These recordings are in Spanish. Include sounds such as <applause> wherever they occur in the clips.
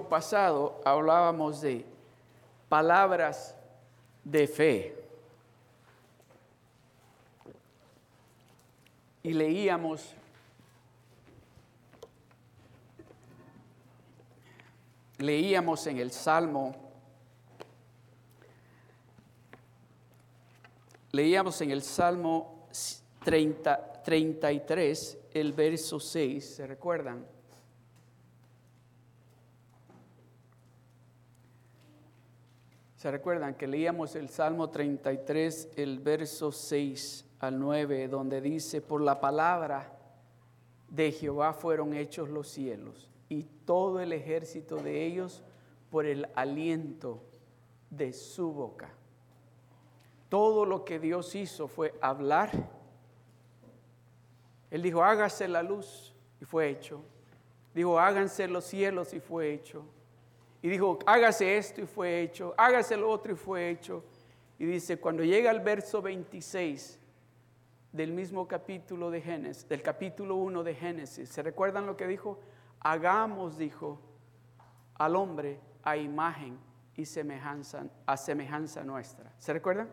Pasado hablábamos de palabras de fe. Y leíamos leíamos en el Salmo leíamos en el Salmo 30, 33 el verso 6, ¿se recuerdan? ¿Se recuerdan que leíamos el Salmo 33, el verso 6 al 9, donde dice, por la palabra de Jehová fueron hechos los cielos y todo el ejército de ellos por el aliento de su boca? Todo lo que Dios hizo fue hablar. Él dijo, hágase la luz y fue hecho. Dijo, háganse los cielos y fue hecho. Y dijo, hágase esto y fue hecho, hágase lo otro y fue hecho. Y dice, cuando llega al verso 26 del mismo capítulo de Génesis, del capítulo 1 de Génesis, ¿se recuerdan lo que dijo? Hagamos, dijo, al hombre a imagen y semejanza, a semejanza nuestra. ¿Se recuerdan?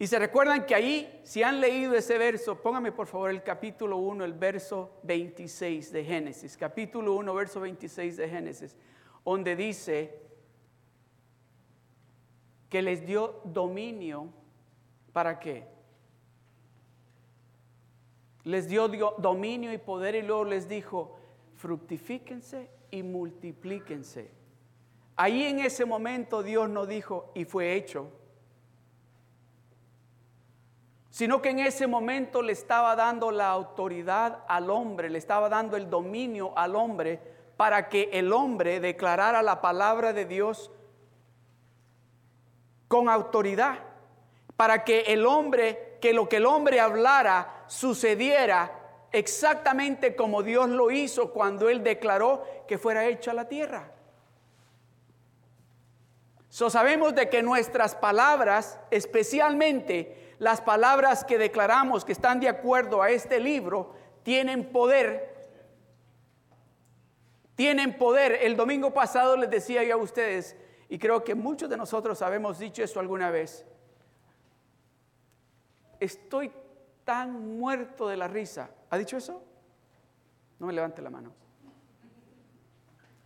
Y se recuerdan que ahí, si han leído ese verso, póngame por favor el capítulo 1, el verso 26 de Génesis. Capítulo 1, verso 26 de Génesis, donde dice que les dio dominio para qué? Les dio dominio y poder y luego les dijo, fructifíquense y multiplíquense. Ahí en ese momento Dios no dijo, y fue hecho sino que en ese momento le estaba dando la autoridad al hombre, le estaba dando el dominio al hombre para que el hombre declarara la palabra de Dios con autoridad, para que el hombre, que lo que el hombre hablara sucediera exactamente como Dios lo hizo cuando él declaró que fuera hecha la tierra. So sabemos de que nuestras palabras, especialmente las palabras que declaramos que están de acuerdo a este libro tienen poder. Tienen poder. El domingo pasado les decía yo a ustedes, y creo que muchos de nosotros habemos dicho esto alguna vez, estoy tan muerto de la risa. ¿Ha dicho eso? No me levante la mano.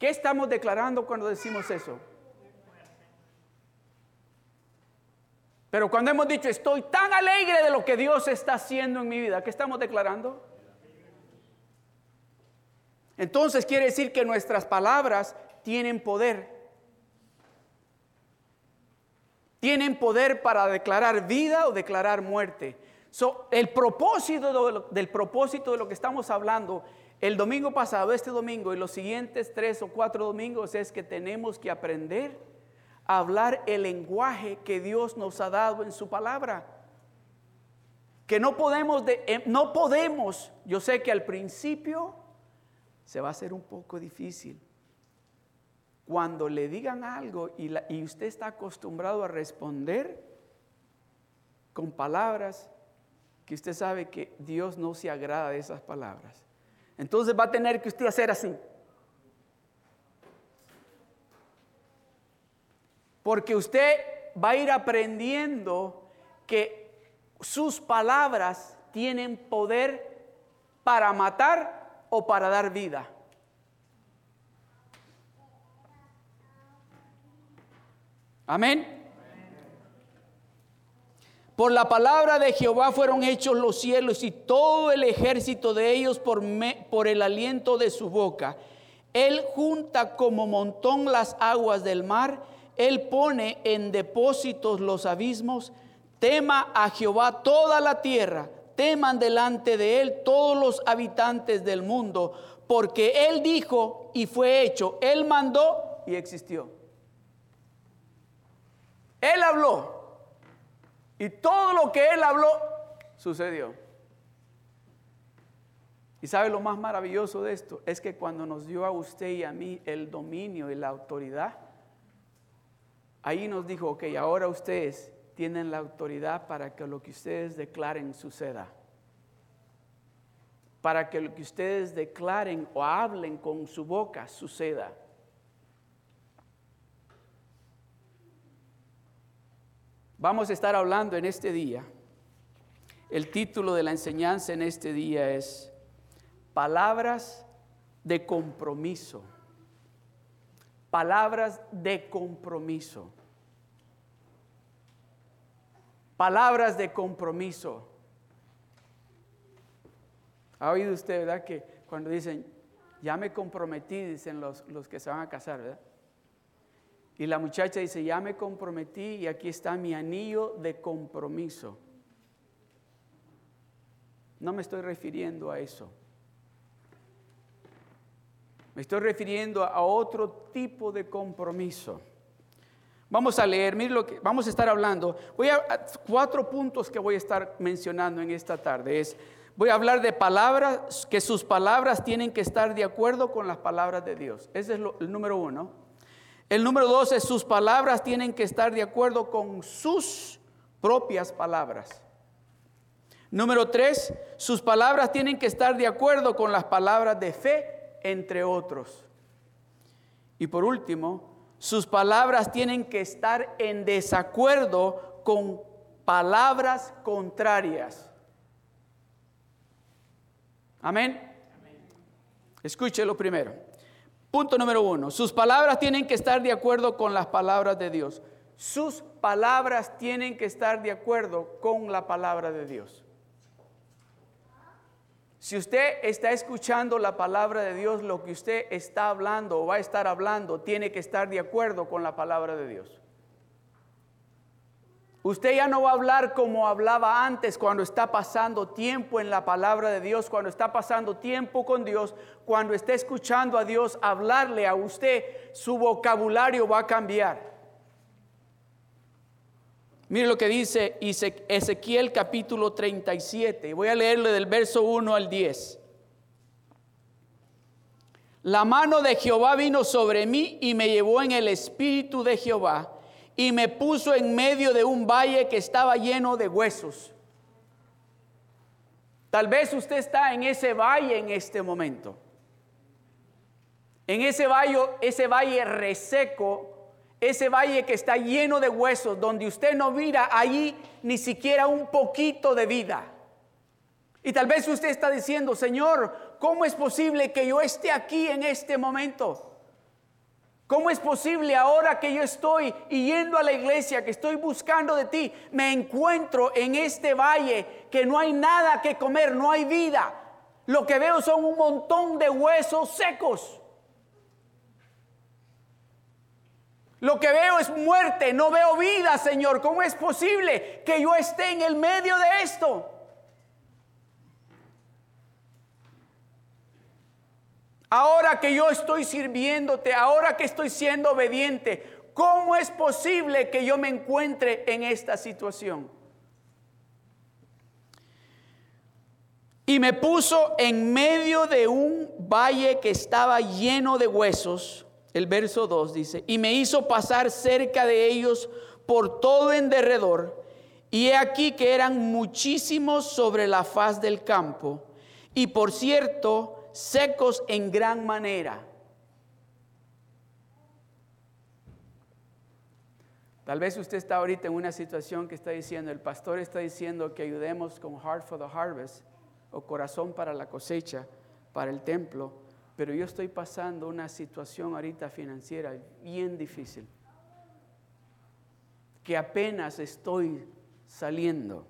¿Qué estamos declarando cuando decimos eso? Pero cuando hemos dicho, estoy tan alegre de lo que Dios está haciendo en mi vida, ¿qué estamos declarando? Entonces quiere decir que nuestras palabras tienen poder. Tienen poder para declarar vida o declarar muerte. el propósito del propósito de lo que estamos hablando el domingo pasado, este domingo y los siguientes tres o cuatro domingos es que tenemos que aprender hablar el lenguaje que Dios nos ha dado en su palabra. Que no podemos, de, eh, no podemos, yo sé que al principio se va a hacer un poco difícil. Cuando le digan algo y, y usted está acostumbrado a responder con palabras que usted sabe que Dios no se agrada de esas palabras. Entonces va a tener que usted hacer así. Porque usted va a ir aprendiendo que sus palabras tienen poder para matar o para dar vida. Amén. Por la palabra de Jehová fueron hechos los cielos y todo el ejército de ellos por, el aliento de su boca. Él junta como montón las aguas del mar él pone en depósitos los abismos. Tema a Jehová toda la tierra. Teman delante de Él todos los habitantes del mundo. Porque Él dijo y fue hecho. Él mandó y existió. Él habló. Y todo lo que Él habló sucedió. Y sabe lo más maravilloso de esto es que cuando nos dio a usted y a mí el dominio y la autoridad, Ahí nos dijo, ok, ahora ustedes tienen la autoridad para que lo que ustedes declaren suceda. para que lo que ustedes declaren o hablen con su boca suceda. Vamos a estar hablando en este día. El título de la enseñanza en este día es Palabras de compromiso. Palabras de compromiso. Palabras de compromiso. ¿Ha oído usted, verdad, que cuando dicen, ya me comprometí, dicen los, los que se van a casar, ¿verdad? Y la muchacha dice, ya me comprometí y aquí está mi anillo de compromiso. No me estoy refiriendo a eso. Me estoy refiriendo a otro tipo de compromiso. Vamos a leer, mire lo que vamos a estar hablando. Voy a cuatro puntos que voy a estar mencionando en esta tarde es voy a hablar de palabras que sus palabras tienen que estar de acuerdo con las palabras de Dios. Ese es el número uno. El número dos es sus palabras tienen que estar de acuerdo con sus propias palabras. Número tres, sus palabras tienen que estar de acuerdo con las palabras de fe, entre otros. Y por último, sus palabras tienen que estar en desacuerdo con palabras contrarias. Amén. Escúchelo primero. Punto número uno. Sus palabras tienen que estar de acuerdo con las palabras de Dios. Sus palabras tienen que estar de acuerdo con la palabra de Dios. Si usted está escuchando la palabra de Dios, lo que usted está hablando o va a estar hablando tiene que estar de acuerdo con la palabra de Dios. Usted ya no va a hablar como hablaba antes cuando está pasando tiempo en la palabra de Dios, cuando está pasando tiempo con Dios, cuando está escuchando a Dios hablarle a usted, su vocabulario va a cambiar. Mire lo que dice Ezequiel capítulo 37. Voy a leerle del verso 1 al 10. La mano de Jehová vino sobre mí y me llevó en el espíritu de Jehová y me puso en medio de un valle que estaba lleno de huesos. Tal vez usted está en ese valle en este momento. En ese valle, ese valle reseco ese valle que está lleno de huesos, donde usted no mira allí ni siquiera un poquito de vida. Y tal vez usted está diciendo, Señor, ¿cómo es posible que yo esté aquí en este momento? ¿Cómo es posible ahora que yo estoy yendo a la iglesia, que estoy buscando de ti, me encuentro en este valle que no hay nada que comer, no hay vida? Lo que veo son un montón de huesos secos. Lo que veo es muerte, no veo vida, Señor. ¿Cómo es posible que yo esté en el medio de esto? Ahora que yo estoy sirviéndote, ahora que estoy siendo obediente, ¿cómo es posible que yo me encuentre en esta situación? Y me puso en medio de un valle que estaba lleno de huesos el verso 2 dice, y me hizo pasar cerca de ellos por todo en derredor, y he aquí que eran muchísimos sobre la faz del campo, y por cierto, secos en gran manera. Tal vez usted está ahorita en una situación que está diciendo, el pastor está diciendo que ayudemos con Heart for the Harvest o corazón para la cosecha, para el templo pero yo estoy pasando una situación ahorita financiera bien difícil, que apenas estoy saliendo.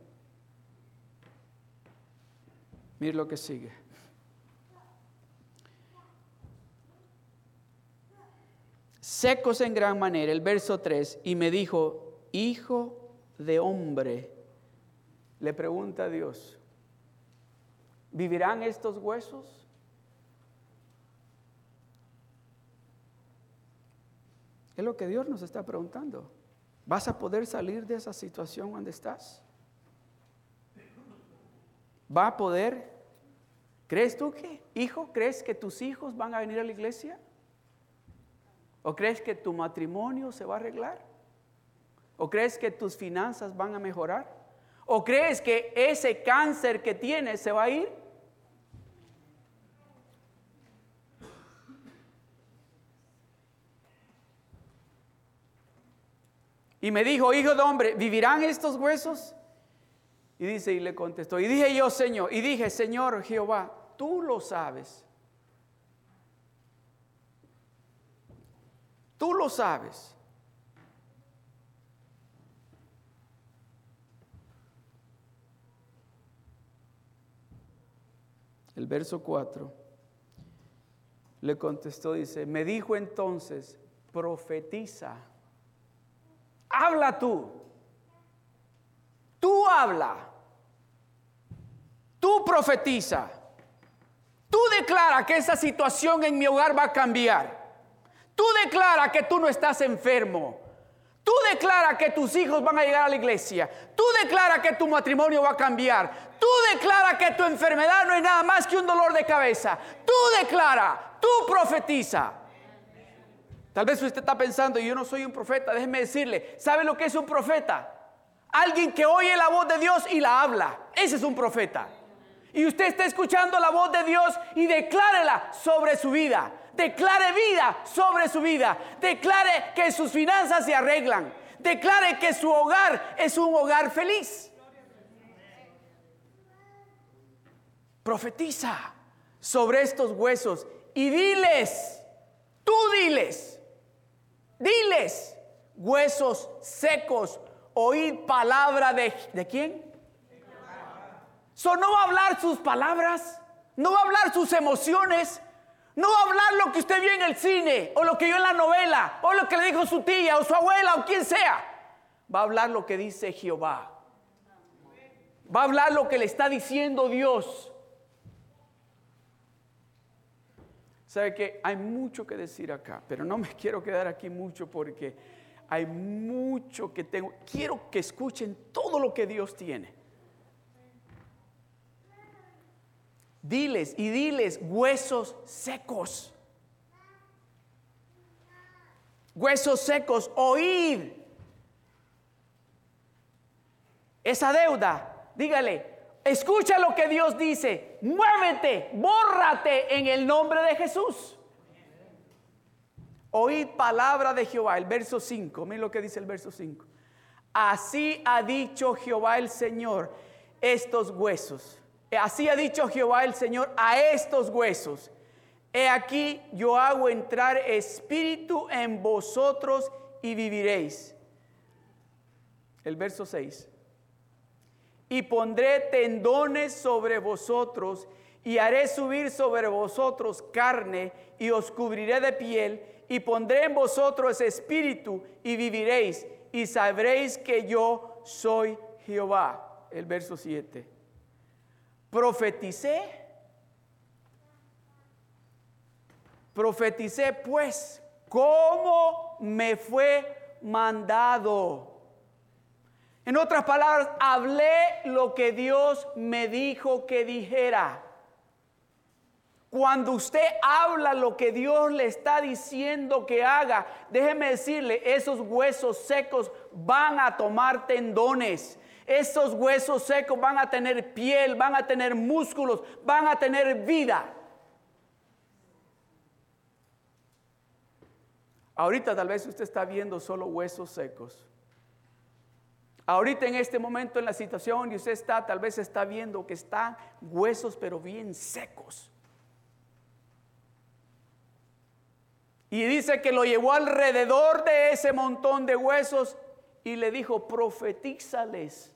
Mire lo que sigue. Secos en gran manera, el verso 3, y me dijo, hijo de hombre, le pregunta a Dios, ¿vivirán estos huesos? Es lo que Dios nos está preguntando. ¿Vas a poder salir de esa situación donde estás? ¿Va a poder? ¿Crees tú que, hijo, crees que tus hijos van a venir a la iglesia? ¿O crees que tu matrimonio se va a arreglar? ¿O crees que tus finanzas van a mejorar? ¿O crees que ese cáncer que tienes se va a ir? Y me dijo, hijo de hombre, ¿vivirán estos huesos? Y dice, y le contestó, y dije yo, Señor, y dije, Señor Jehová, tú lo sabes. Tú lo sabes. El verso 4 le contestó, dice, me dijo entonces, profetiza, habla tú, tú habla, tú profetiza, tú declara que esa situación en mi hogar va a cambiar, tú declara que tú no estás enfermo, Tú declara que tus hijos van a llegar a la iglesia. Tú declara que tu matrimonio va a cambiar. Tú declara que tu enfermedad no es nada más que un dolor de cabeza. Tú declara, tú profetiza. Tal vez usted está pensando, yo no soy un profeta, déjeme decirle, ¿sabe lo que es un profeta? Alguien que oye la voz de Dios y la habla. Ese es un profeta. Y usted está escuchando la voz de Dios y declárela sobre su vida declare vida sobre su vida, declare que sus finanzas se arreglan, declare que su hogar es un hogar feliz. Profetiza sobre estos huesos y diles, tú diles, diles, huesos secos, oíd palabra de, ¿de quién? So, no va a hablar sus palabras, no va a hablar sus emociones, no hablar lo que usted vio en el cine, o lo que vio en la novela, o lo que le dijo su tía, o su abuela, o quien sea. Va a hablar lo que dice Jehová. Va a hablar lo que le está diciendo Dios. Sabe que hay mucho que decir acá, pero no me <laughs> quiero quedar aquí mucho porque hay mucho que tengo. Quiero que escuchen todo lo que Dios tiene. Diles y diles huesos secos. Huesos secos, oíd. Esa deuda, dígale, escucha lo que Dios dice, muévete, bórrate en el nombre de Jesús. Oíd palabra de Jehová, el verso 5, miren lo que dice el verso 5. Así ha dicho Jehová el Señor, estos huesos Así ha dicho Jehová el Señor a estos huesos. He aquí yo hago entrar espíritu en vosotros y viviréis. El verso 6. Y pondré tendones sobre vosotros y haré subir sobre vosotros carne y os cubriré de piel y pondré en vosotros espíritu y viviréis y sabréis que yo soy Jehová. El verso 7 profeticé. Profeticé pues cómo me fue mandado. En otras palabras, hablé lo que Dios me dijo que dijera. Cuando usted habla lo que Dios le está diciendo que haga, déjeme decirle, esos huesos secos van a tomar tendones. Esos huesos secos van a tener piel, van a tener músculos, van a tener vida. Ahorita tal vez usted está viendo solo huesos secos. Ahorita en este momento en la situación y usted está, tal vez está viendo que están huesos pero bien secos. Y dice que lo llevó alrededor de ese montón de huesos y le dijo, profetízales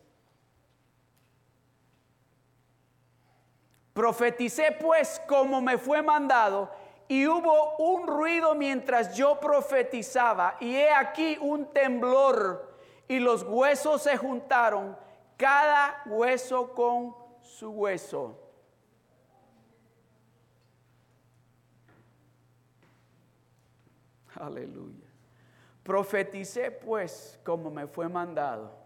Profeticé pues como me fue mandado y hubo un ruido mientras yo profetizaba y he aquí un temblor y los huesos se juntaron, cada hueso con su hueso. Aleluya. Profeticé pues como me fue mandado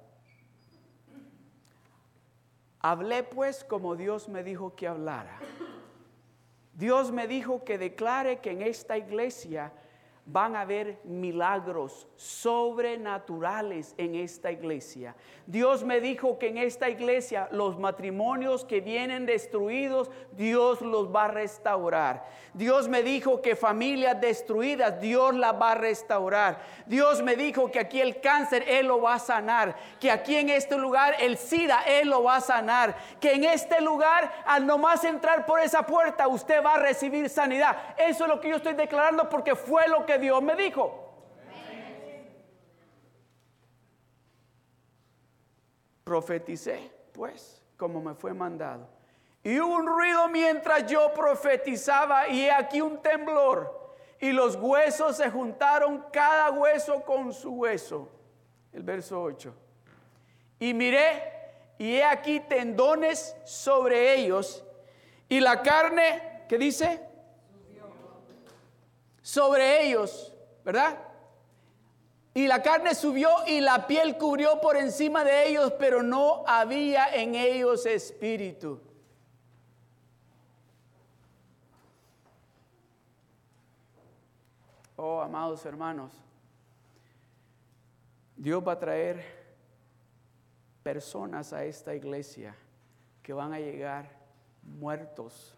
Hablé pues como Dios me dijo que hablara. Dios me dijo que declare que en esta iglesia van a haber milagros sobrenaturales en esta iglesia. Dios me dijo que en esta iglesia los matrimonios que vienen destruidos, Dios los va a restaurar. Dios me dijo que familias destruidas, Dios las va a restaurar. Dios me dijo que aquí el cáncer, Él lo va a sanar. Que aquí en este lugar el SIDA, Él lo va a sanar. Que en este lugar, al nomás entrar por esa puerta, usted va a recibir sanidad. Eso es lo que yo estoy declarando porque fue lo que Dios me dijo. Profeticé, pues, como me fue mandado. Y hubo un ruido mientras yo profetizaba y he aquí un temblor. Y los huesos se juntaron cada hueso con su hueso. El verso 8. Y miré y he aquí tendones sobre ellos. Y la carne, ¿qué dice? Sobre ellos, ¿verdad? Y la carne subió y la piel cubrió por encima de ellos, pero no había en ellos espíritu. Oh, amados hermanos, Dios va a traer personas a esta iglesia que van a llegar muertos,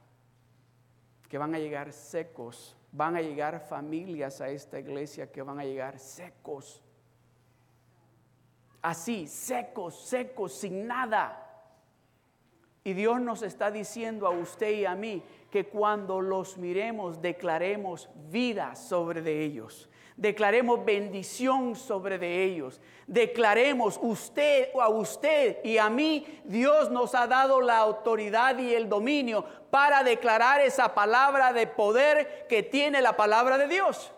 que van a llegar secos, van a llegar familias a esta iglesia que van a llegar secos. Así, secos, secos, sin nada. Y Dios nos está diciendo a usted y a mí que cuando los miremos declaremos vida sobre de ellos. Declaremos bendición sobre de ellos. Declaremos usted a usted y a mí Dios nos ha dado la autoridad y el dominio para declarar esa palabra de poder que tiene la palabra de Dios.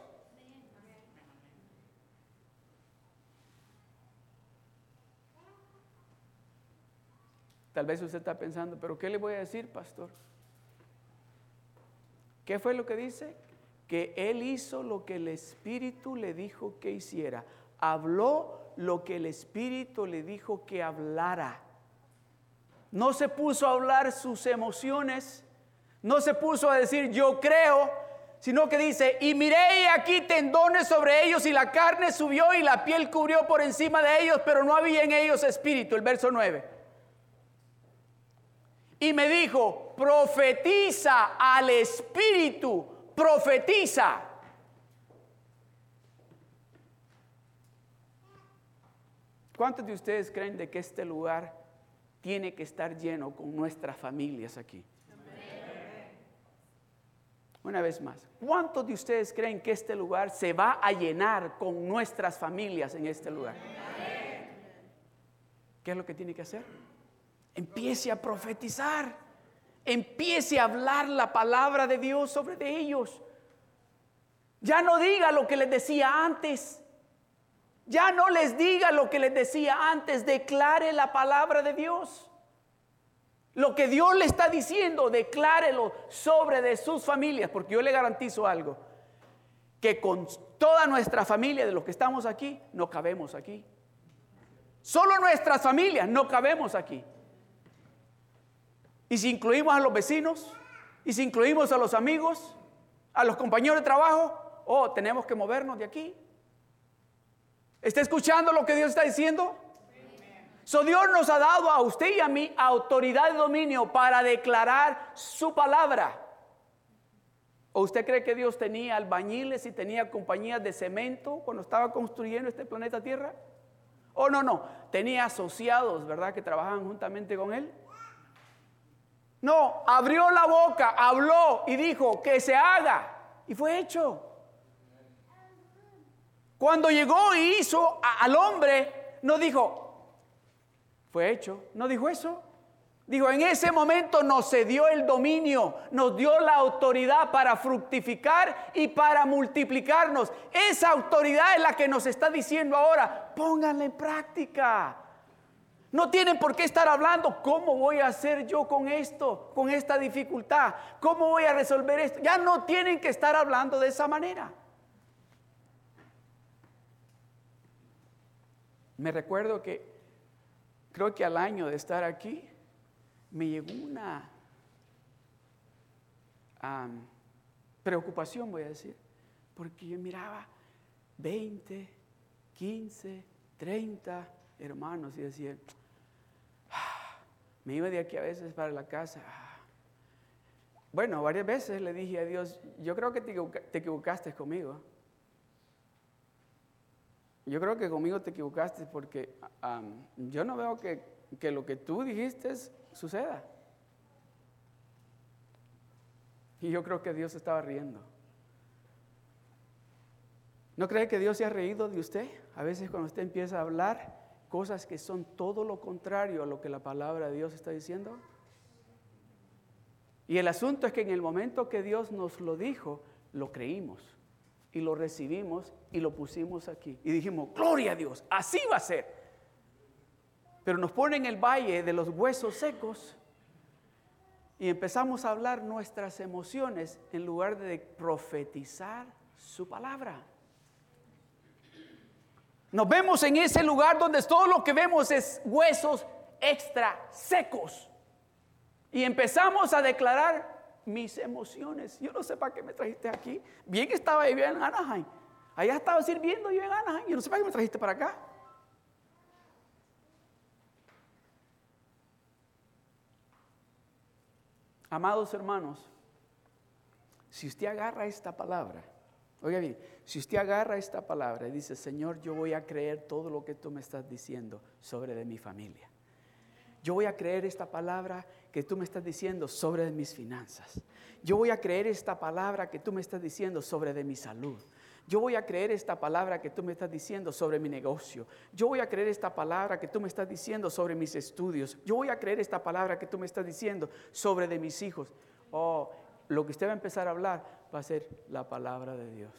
Tal vez usted está pensando, pero ¿qué le voy a decir, pastor? ¿Qué fue lo que dice? Que él hizo lo que el Espíritu le dijo que hiciera. Habló lo que el Espíritu le dijo que hablara. No se puso a hablar sus emociones, no se puso a decir yo creo, sino que dice, y miré aquí tendones sobre ellos y la carne subió y la piel cubrió por encima de ellos, pero no había en ellos espíritu, el verso 9 y me dijo, profetiza al Espíritu, profetiza. ¿Cuántos de ustedes creen de que este lugar tiene que estar lleno con nuestras familias aquí? Una vez más, ¿cuántos de ustedes creen que este lugar se va a llenar con nuestras familias en este lugar? ¿Qué es lo que tiene que hacer? Empiece a profetizar. Empiece a hablar la palabra de Dios sobre de ellos. Ya no diga lo que les decía antes. Ya no les diga lo que les decía antes. Declare la palabra de Dios. Lo que Dios le está diciendo, declárelo sobre de sus familias. Porque yo le garantizo algo. Que con toda nuestra familia de los que estamos aquí, no cabemos aquí. Solo nuestras familias no cabemos aquí. Y si incluimos a los vecinos, y si incluimos a los amigos, a los compañeros de trabajo, oh, tenemos que movernos de aquí. ¿Está escuchando lo que Dios está diciendo? So Dios nos ha dado a usted y a mí autoridad y dominio para declarar su palabra. ¿O usted cree que Dios tenía albañiles y tenía compañías de cemento cuando estaba construyendo este planeta Tierra? ¿O no, no? Tenía asociados, ¿verdad? Que trabajaban juntamente con Él. No, abrió la boca, habló y dijo que se haga. Y fue hecho. Cuando llegó y hizo al hombre, no dijo, fue hecho. No dijo eso. Dijo, en ese momento nos cedió el dominio, nos dio la autoridad para fructificar y para multiplicarnos. Esa autoridad es la que nos está diciendo ahora, pónganla en práctica. No tienen por qué estar hablando, ¿cómo voy a hacer yo con esto, con esta dificultad? ¿Cómo voy a resolver esto? Ya no tienen que estar hablando de esa manera. Me recuerdo que, creo que al año de estar aquí, me llegó una preocupación, voy a decir, porque yo miraba 20, 15, 30 hermanos y decía, me iba de aquí a veces para la casa. Ah". Bueno, varias veces le dije a Dios, yo creo que te equivocaste conmigo. Yo creo que conmigo te equivocaste porque yo no veo que, que lo que tú dijiste suceda. Y yo creo que Dios estaba riendo. ¿No cree que Dios se ha reído de usted? A veces cuando usted empieza a hablar cosas que son todo lo contrario a lo que la palabra de Dios está diciendo. Y el asunto es que en el momento que Dios nos lo dijo, lo creímos y lo recibimos y lo pusimos aquí. Y dijimos, gloria a Dios, así va a ser. Pero nos pone en el valle de los huesos secos y empezamos a hablar nuestras emociones en lugar de profetizar su palabra. Nos vemos en ese lugar donde todo lo que vemos es huesos extra secos. Y empezamos a declarar mis emociones. Yo no sé para qué me trajiste aquí. Bien que estaba yo en Anaheim. Allá estaba sirviendo yo en Anaheim. Yo no sé para qué me trajiste para acá. Amados hermanos, si usted agarra esta palabra, oiga bien, si usted agarra esta palabra y dice, Señor, yo voy a creer todo lo que tú me estás diciendo sobre de mi familia. Yo voy a creer esta palabra que tú me estás diciendo sobre de mis finanzas. Yo voy a creer esta palabra que tú me estás diciendo sobre de mi salud. Yo voy a creer esta palabra que tú me estás diciendo sobre mi negocio. Yo voy a creer esta palabra que tú me estás diciendo sobre mis estudios. Yo voy a creer esta palabra que tú me estás diciendo sobre de mis hijos. Oh, lo que usted va a empezar a hablar va a ser la palabra de Dios.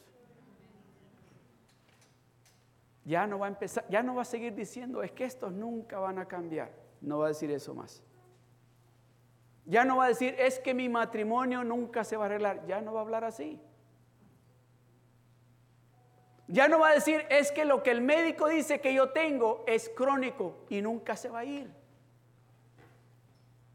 Ya no va a empezar, ya no va a seguir diciendo, es que estos nunca van a cambiar. No va a decir eso más. Ya no va a decir, es que mi matrimonio nunca se va a arreglar. Ya no va a hablar así. Ya no va a decir, es que lo que el médico dice que yo tengo es crónico y nunca se va a ir.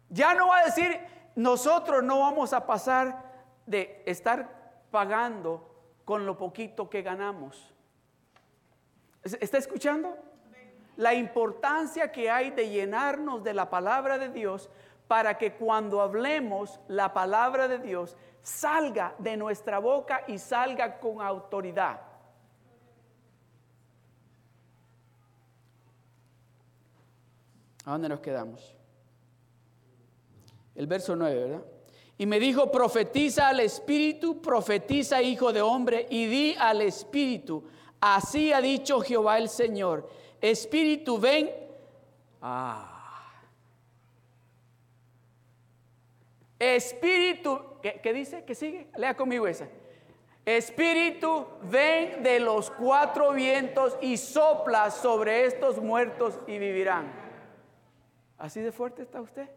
Ya no va a decir, nosotros no vamos a pasar de estar pagando con lo poquito que ganamos. ¿Está escuchando? La importancia que hay de llenarnos de la palabra de Dios para que cuando hablemos la palabra de Dios salga de nuestra boca y salga con autoridad. ¿A dónde nos quedamos? El verso 9, ¿verdad? Y me dijo, profetiza al Espíritu, profetiza hijo de hombre, y di al Espíritu, Así ha dicho Jehová el Señor. Espíritu, ven. Ah. Espíritu, ¿qué, dice? ¿Qué sigue? Lea conmigo esa. Espíritu, ven de los cuatro vientos y sopla sobre estos muertos y vivirán. ¿Así de fuerte está usted?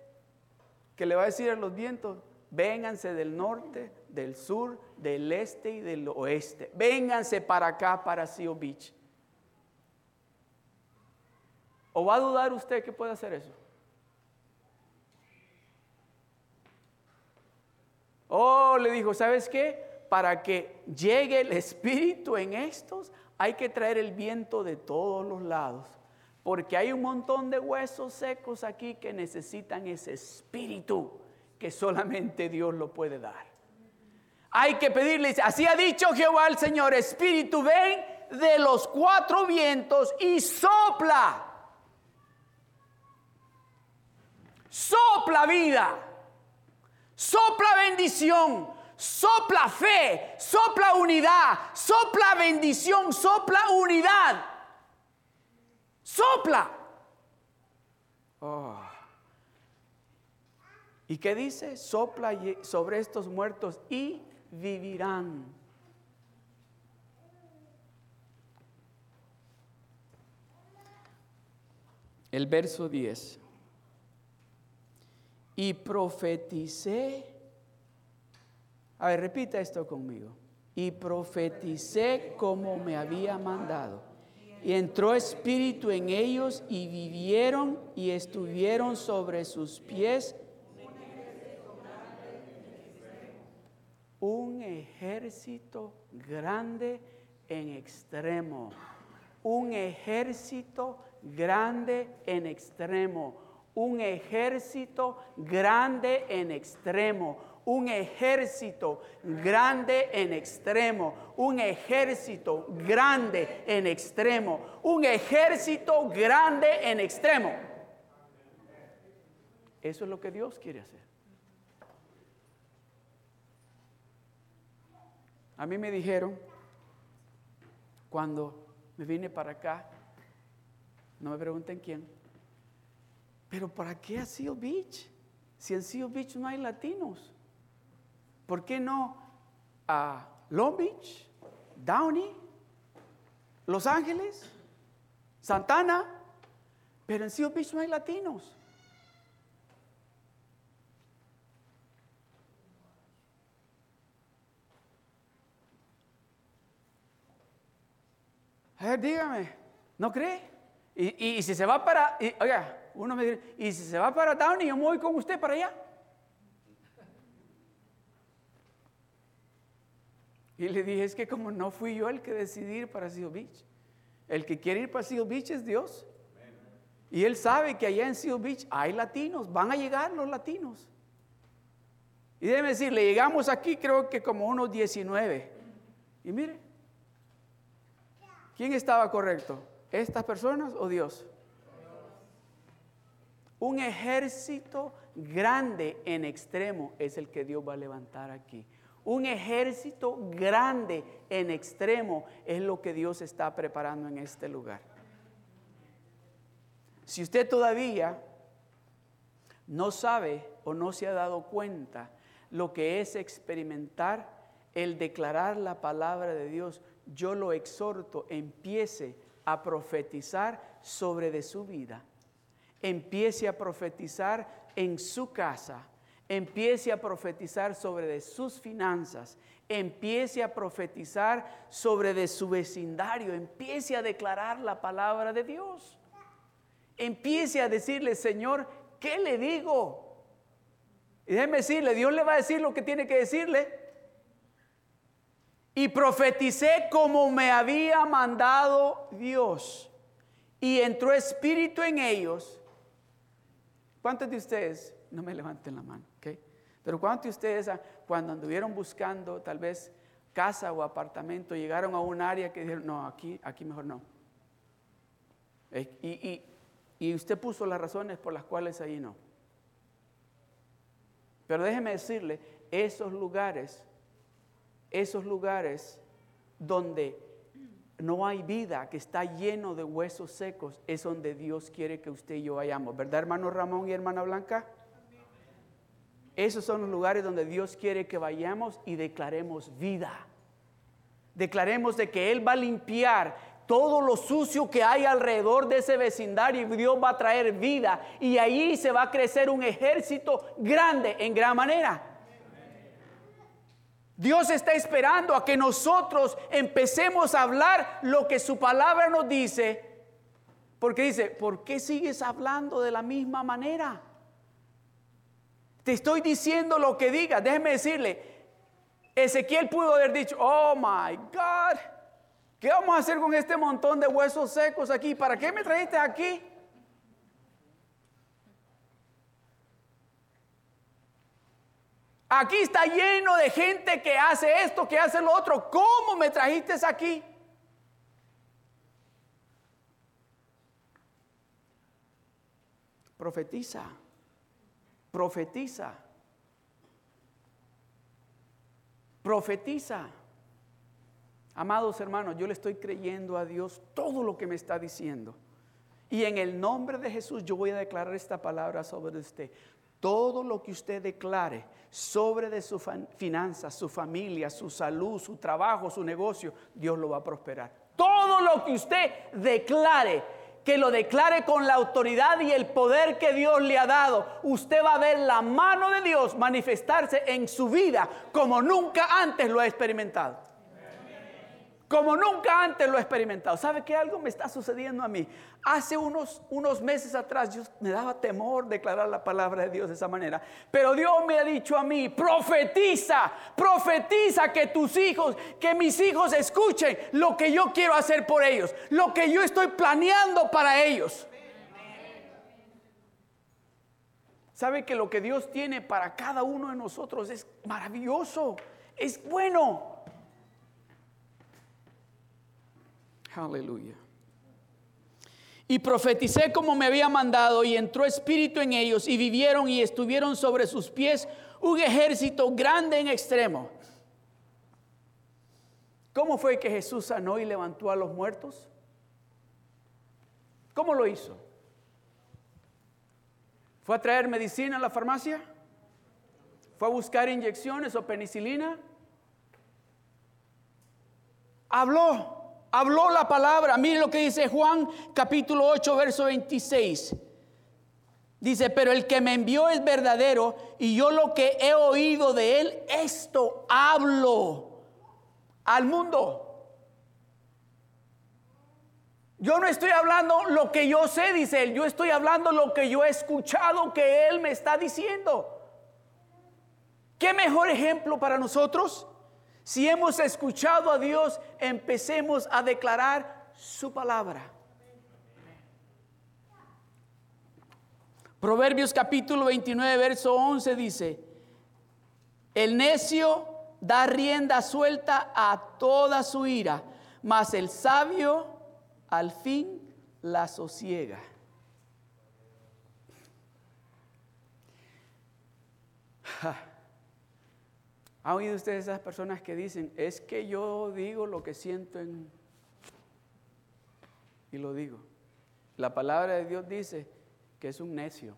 Que le va a decir a los vientos, vénganse del norte, del sur, del este y del oeste. Vénganse para acá, para Seal Beach. ¿O va a dudar usted que puede hacer eso? Oh, le dijo, ¿sabes qué? Para que llegue el espíritu en estos, hay que traer el viento de todos los lados. Porque hay un montón de huesos secos aquí que necesitan ese espíritu que solamente Dios lo puede dar. Hay que pedirle, así ha dicho Jehová el Señor, Espíritu, ven de los cuatro vientos y sopla. Sopla vida, sopla bendición, sopla fe, sopla unidad, sopla bendición, sopla unidad. Sopla. Oh. ¿Y qué dice? Sopla sobre estos muertos y vivirán. El verso 10. Y profeticé. A ver, repita esto conmigo. Y profeticé como me había mandado. Y entró espíritu en ellos y vivieron y estuvieron sobre sus pies un ejército grande en extremo. Un ejército grande en extremo. Un ejército grande en extremo. Un ejército grande en extremo. Un ejército grande en extremo. Un ejército grande en extremo. Eso es lo que Dios quiere hacer. A mí me dijeron, cuando me vine para acá, no me pregunten quién, pero ¿para qué a Seal Beach? Si en Seal Beach no hay latinos. ¿Por qué no a Long Beach, Downey, Los Ángeles, Santana? Pero en Seal Beach no hay latinos. A ver, dígame, ¿no cree? Y, si se va para, oiga, uno me dice, y si se va para Downey, yo me voy con usted para allá. Y le dije, es que como no fui yo el que decidí ir para Seal Beach, el que quiere ir para Seal Beach es Dios. Y él sabe que allá en Seal Beach hay latinos, van a llegar los latinos. Y déjeme decirle, llegamos aquí creo que como unos 19. Y mire, ¿Quién estaba correcto? ¿Estas personas o Dios? Un ejército grande en extremo es el que Dios va a levantar aquí. Un ejército grande en extremo es lo que Dios está preparando en este lugar. Si usted todavía no sabe o no se ha dado cuenta lo que es experimentar el declarar la palabra de Dios, yo lo exhorto, empiece a profetizar sobre de su vida. Empiece a profetizar en su casa. Empiece a profetizar sobre de sus finanzas. Empiece a profetizar sobre de su vecindario. Empiece a declarar la palabra de Dios. Empiece a decirle, Señor, ¿qué le digo? Y déjeme decirle, Dios le va a decir lo que tiene que decirle y profeticé como me había mandado Dios. Y entró espíritu en ellos. ¿Cuántos de ustedes, no me levanten la mano? Pero cuántos de ustedes cuando anduvieron buscando tal vez casa o apartamento, llegaron a un área que dijeron, no, aquí, aquí mejor no. Eh, y, y, y usted puso las razones por las cuales ahí no. Pero déjeme decirle, esos lugares esos lugares donde no hay vida, que está lleno de huesos secos, es donde Dios quiere que usted y yo vayamos. ¿Verdad, hermano Ramón y hermana Blanca? Esos son los lugares donde Dios quiere que vayamos y declaremos vida. Declaremos de que Él va a limpiar todo lo sucio que hay alrededor de ese vecindario y Dios va a traer vida. Y ahí se va a crecer un ejército grande en gran manera. Dios está esperando a que nosotros empecemos a hablar lo que su palabra nos dice. Porque dice, ¿por qué sigues hablando de la misma manera? Te estoy diciendo lo que digas. Déjeme decirle, Ezequiel pudo haber dicho, oh my God, ¿qué vamos a hacer con este montón de huesos secos aquí? ¿Para qué me trajiste aquí? Aquí está lleno de gente que hace esto, que hace lo otro. ¿Cómo me trajiste aquí? Profetiza, profetiza, profetiza. Amados hermanos, yo le estoy creyendo a Dios todo lo que me está diciendo. Y en el nombre de Jesús yo voy a declarar esta palabra sobre usted. Todo lo que usted declare sobre de su finanzas, su familia, su salud, su trabajo, su negocio, Dios lo va a prosperar. Todo lo que usted declare, que lo declare con la autoridad y el poder que Dios le ha dado, usted va a ver la mano de Dios manifestarse en su vida como nunca antes lo ha experimentado. Como nunca antes lo he experimentado. ¿Sabe qué algo me está sucediendo a mí? Hace unos, unos meses atrás yo me daba temor declarar la palabra de Dios de esa manera. Pero Dios me ha dicho a mí, profetiza, profetiza que tus hijos, que mis hijos escuchen lo que yo quiero hacer por ellos, lo que yo estoy planeando para ellos. ¿Sabe que lo que Dios tiene para cada uno de nosotros es maravilloso? Es bueno. Aleluya. Y profeticé como me había mandado y entró espíritu en ellos y vivieron y estuvieron sobre sus pies un ejército grande en extremo. ¿Cómo fue que Jesús sanó y levantó a los muertos? ¿Cómo lo hizo? ¿Fue a traer medicina a la farmacia? ¿Fue a buscar inyecciones o penicilina? Habló habló la palabra. Mire lo que dice Juan capítulo 8, verso 26. Dice, pero el que me envió es verdadero y yo lo que he oído de él, esto hablo al mundo. Yo no estoy hablando lo que yo sé, dice él, yo estoy hablando lo que yo he escuchado que él me está diciendo. ¿Qué mejor ejemplo para nosotros? Si hemos escuchado a Dios, empecemos a declarar su palabra. Proverbios capítulo 29, verso 11 dice, el necio da rienda suelta a toda su ira, mas el sabio al fin la sosiega. ¿Ha oído usted esas personas que dicen, es que yo digo lo que siento en... Y lo digo. La palabra de Dios dice que es un necio.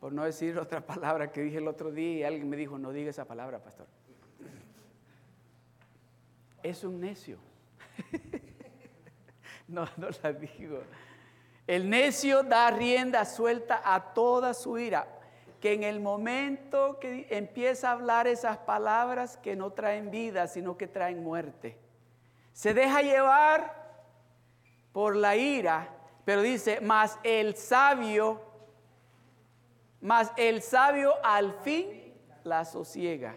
Por no decir <laughs> otra palabra que dije el otro día y alguien me dijo, no diga esa palabra, pastor. Es un necio. <laughs> no, no la digo. El necio da rienda suelta a toda su ira que en el momento que empieza a hablar esas palabras que no traen vida, sino que traen muerte, se deja llevar por la ira, pero dice, más el sabio, más el sabio al fin la sosiega.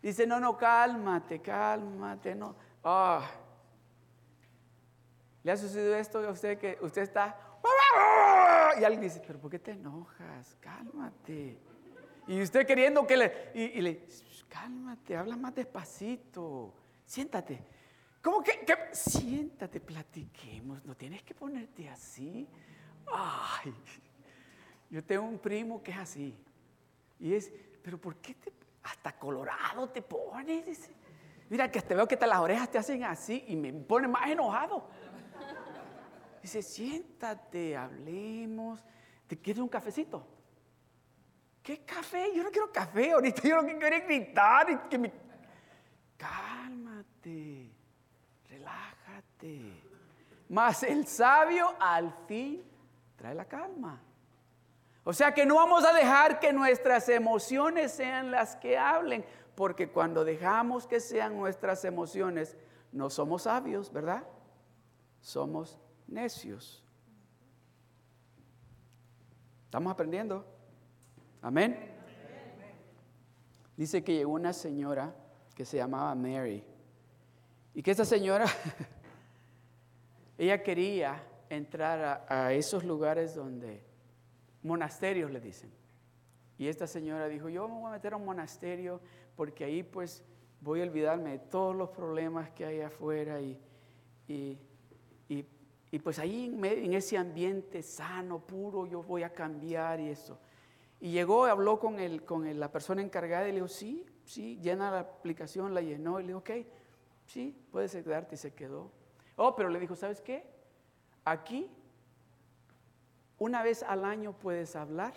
Dice, no, no, cálmate, cálmate, no. Ah. ¿Le ha sucedido esto a usted que usted está y alguien dice, pero ¿por qué te enojas? Cálmate. Y usted queriendo que le, y, le, cálmate, habla más despacito, siéntate. ¿Cómo que, Siéntate, platiquemos, no tienes que ponerte así. Ay, yo tengo un primo que es así. Y es, pero ¿por qué te, hasta colorado te pones? Mira, que te veo que te, las orejas te hacen así y me pone más enojado. Dice, siéntate, hablemos. ¿Te quieres un cafecito? ¿Qué café? Yo no quiero café. Ahorita yo lo que quiero es gritar. Que me... Cálmate, relájate. Mas el sabio al fin trae la calma. O sea que no vamos a dejar que nuestras emociones sean las que hablen, porque cuando dejamos que sean nuestras emociones, no somos sabios, ¿verdad? Somos necios. ¿Estamos aprendiendo? Amén. Dice que llegó una señora que se llamaba Mary y que esa señora, <laughs> ella quería entrar a, esos lugares donde monasterios le dicen. Y esta señora dijo, yo me voy a meter a un monasterio porque ahí pues voy a olvidarme de todos los problemas que hay afuera y, y y pues ahí en, ese ambiente sano, puro, yo voy a cambiar y eso. Y llegó, habló con, el, con la persona encargada y le dijo, sí, sí, llena la aplicación, la llenó y le dijo, ok, sí, puedes quedarte y se quedó. Oh, pero le dijo, ¿sabes qué? Aquí, una vez al año puedes hablar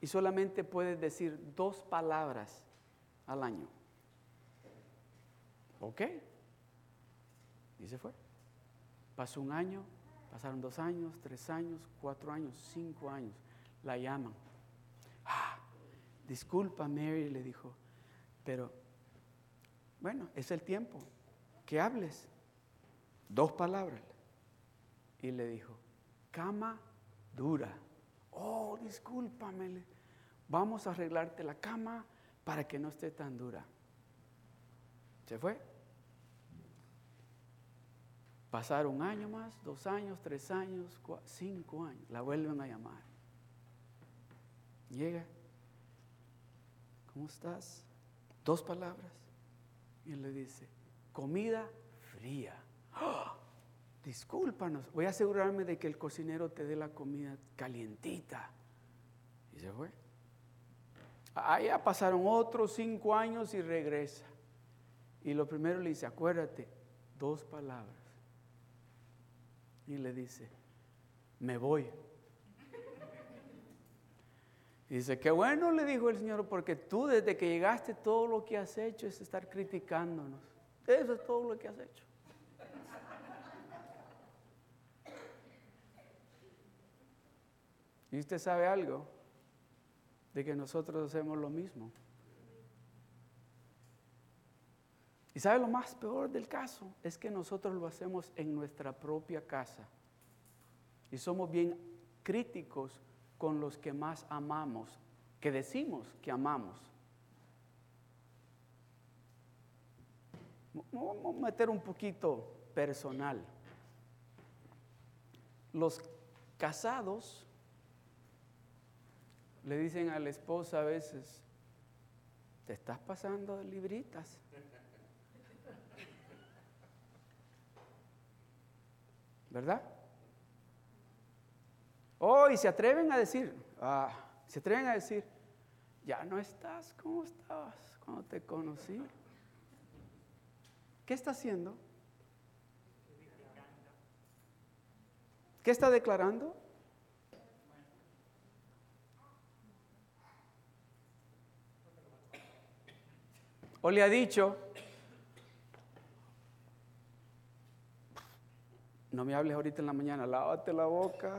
y solamente puedes decir dos palabras al año. ¿Ok? Y se fue. Pasó un año, pasaron dos años, tres años, cuatro años, cinco años. La llaman. Ah, disculpa, Mary, le dijo, pero bueno, es el tiempo. que hables. Dos palabras. Y le dijo, cama dura. Oh, discúlpame. Vamos a arreglarte la cama para que no esté tan dura. Se fue. Pasaron un año más, dos años, tres años, cinco años. La vuelven a llamar. Llega. ¿Cómo estás? Dos palabras. Y él le dice, comida fría. ¡Oh! Discúlpanos, voy a asegurarme de que el cocinero te dé la comida calientita. Y se fue. Allá pasaron otros cinco años y regresa. Y lo primero le dice, acuérdate, dos palabras. Y le dice, me voy. Y dice, qué bueno, le dijo el Señor, porque tú desde que llegaste todo lo que has hecho es estar criticándonos. Eso es todo lo que has hecho. Y usted sabe algo de que nosotros hacemos lo mismo. Y sabe lo más peor del caso es que nosotros lo hacemos en nuestra propia casa. Y somos bien críticos con los que más amamos, que decimos que amamos. Vamos a meter un poquito personal. Los casados le dicen a la esposa a veces, te estás pasando de libritas. ¿Verdad? Oh, y se atreven a decir, ah, se atreven a decir, ya no estás como estabas cuando te conocí. ¿Qué está haciendo? ¿Qué está declarando? O le ha dicho, no me hables ahorita en la mañana, lávate la boca.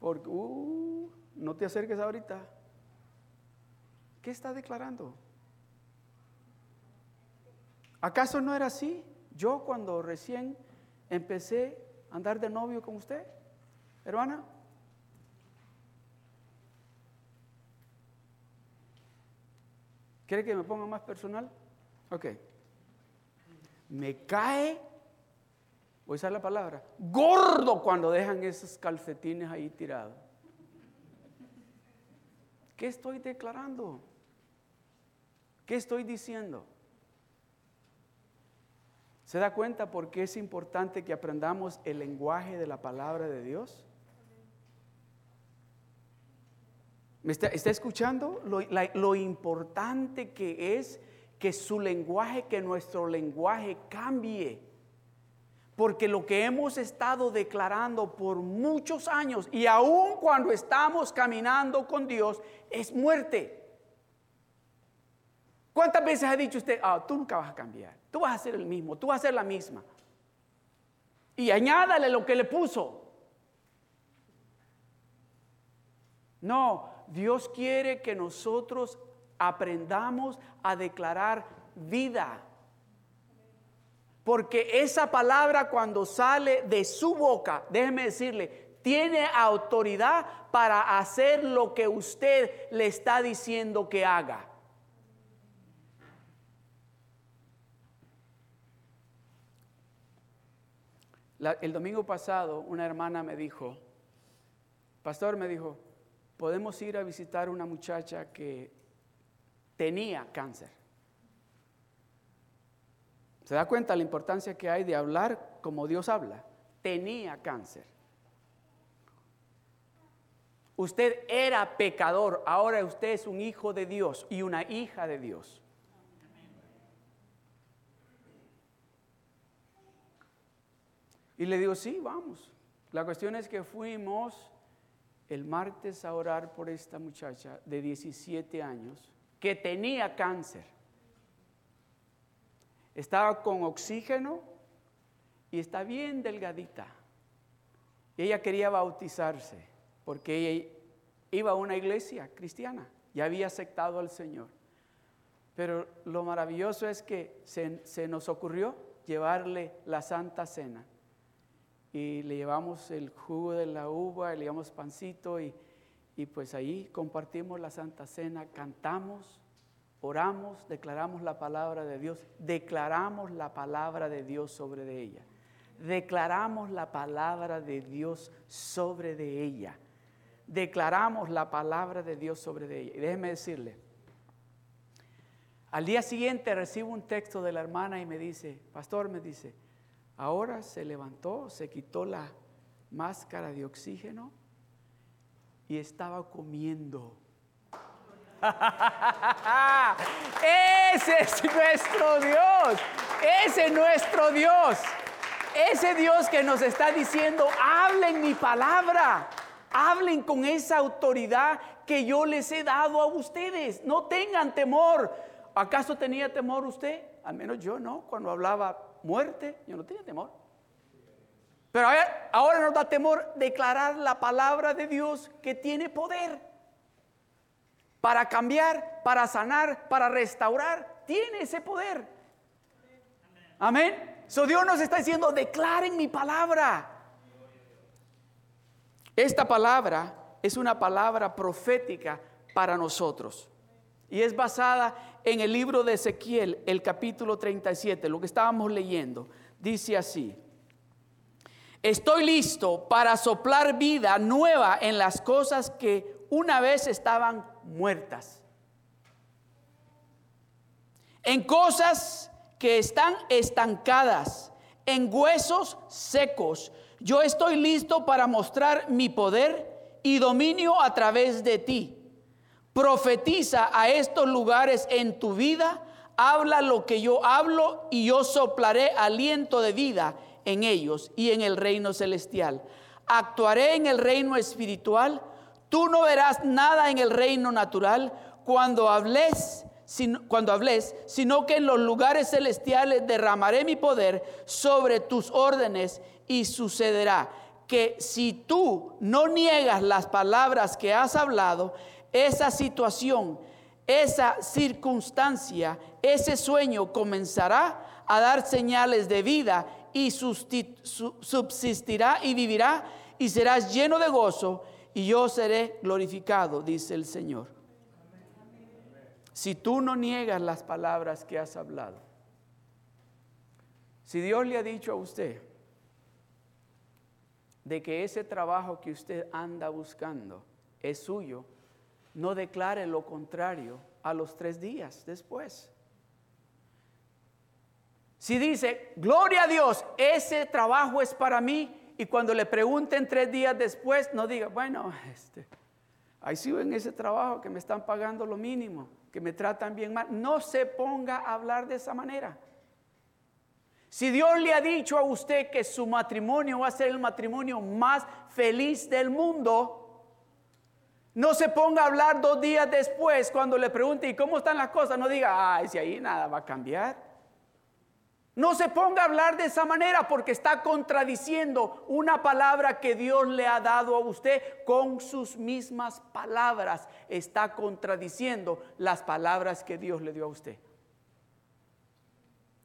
Porque, uh, no te acerques ahorita. ¿Qué está declarando? ¿Acaso no era así? Yo cuando recién empecé a andar de novio con usted, hermana. ¿Quiere que me ponga más personal? Ok. Me cae, voy a usar la palabra, gordo cuando dejan esos calcetines ahí tirados. ¿Qué estoy declarando? ¿Qué estoy diciendo? ¿Se da cuenta por qué es importante que aprendamos el lenguaje de la palabra de Dios? ¿Me está, escuchando lo, lo importante que es que su lenguaje, que nuestro lenguaje cambie? Porque lo que hemos estado declarando por muchos años y aún cuando estamos caminando con Dios es muerte. ¿Cuántas veces ha dicho usted, ah, tú nunca vas a cambiar, tú vas a ser el mismo, tú vas a ser la misma? Y añádale lo que le puso. No, Dios quiere que nosotros aprendamos a declarar vida. Porque esa palabra cuando sale de su boca, déjeme decirle, tiene autoridad para hacer lo que usted le está diciendo que haga. el domingo pasado una hermana me dijo, pastor me dijo, podemos ir a visitar una muchacha que tenía cáncer. ¿Se da cuenta la importancia que hay de hablar como Dios habla? Tenía cáncer. Usted era pecador, ahora usted es un hijo de Dios y una hija de Dios. Y le digo, sí, vamos. La cuestión es que fuimos el martes a orar por esta muchacha de 17 años que tenía cáncer. Estaba con oxígeno y está bien delgadita. Y ella quería bautizarse porque ella iba a una iglesia cristiana y había aceptado al Señor. Pero lo maravilloso es que se, nos ocurrió llevarle la Santa Cena. Y le llevamos el jugo de la uva, le llevamos pancito y, y pues ahí compartimos la Santa Cena, cantamos, oramos, declaramos la palabra de Dios, declaramos la palabra de Dios sobre de ella. Declaramos la palabra de Dios sobre de ella. Declaramos la palabra de Dios sobre de ella. Y déjeme decirle, al día siguiente recibo un texto de la hermana y me dice, pastor, me dice, ahora se levantó, se quitó la máscara de oxígeno estaba comiendo. <laughs> Ese es nuestro Dios, ese es nuestro Dios, ese Dios que nos está diciendo, hablen mi palabra, hablen con esa autoridad que yo les he dado a ustedes, no tengan temor ¿Acaso tenía temor usted? Al menos yo no. Cuando hablaba muerte, yo no tenía temor. Pero ahora nos da temor declarar la palabra de Dios que tiene poder para cambiar, para sanar, para restaurar. Tiene ese poder. Amén. So Dios nos está diciendo, declaren mi palabra. Esta palabra es una palabra profética para nosotros. Y es basada en el libro de Ezequiel, el capítulo 37, lo que estábamos leyendo. Dice así, estoy listo para soplar vida nueva en las cosas que una vez estaban muertas. En cosas que están estancadas, en huesos secos. Yo estoy listo para mostrar mi poder y dominio a través de ti Profetiza a estos lugares en tu vida, habla lo que yo hablo y yo soplaré aliento de vida en ellos y en el reino celestial. Actuaré en el reino espiritual, tú no verás nada en el reino natural cuando hables, cuando hables, sino que en los lugares celestiales derramaré mi poder sobre tus órdenes y sucederá que si tú no niegas las palabras que has hablado, esa situación, esa circunstancia, ese sueño comenzará a dar señales de vida y subsistirá y vivirá y serás lleno de gozo y yo seré glorificado, dice el Señor. Si tú no niegas las palabras que has hablado, si Dios le ha dicho a usted de que ese trabajo que usted anda buscando es suyo, no declare lo contrario a los tres días después. Si dice, gloria a Dios, ese trabajo es para mí, y cuando le pregunten tres días después, no diga, bueno, este, ahí sigo en ese trabajo que me están pagando lo mínimo, que me tratan bien mal. No se ponga a hablar de esa manera. Si Dios le ha dicho a usted que su matrimonio va a ser el matrimonio más feliz del mundo, no se ponga a hablar dos días después cuando le pregunte, ¿y cómo están las cosas? No diga, ay, si ahí nada va a cambiar. No se ponga a hablar de esa manera porque está contradiciendo una palabra que Dios le ha dado a usted con sus mismas palabras. Está contradiciendo las palabras que Dios le dio a usted.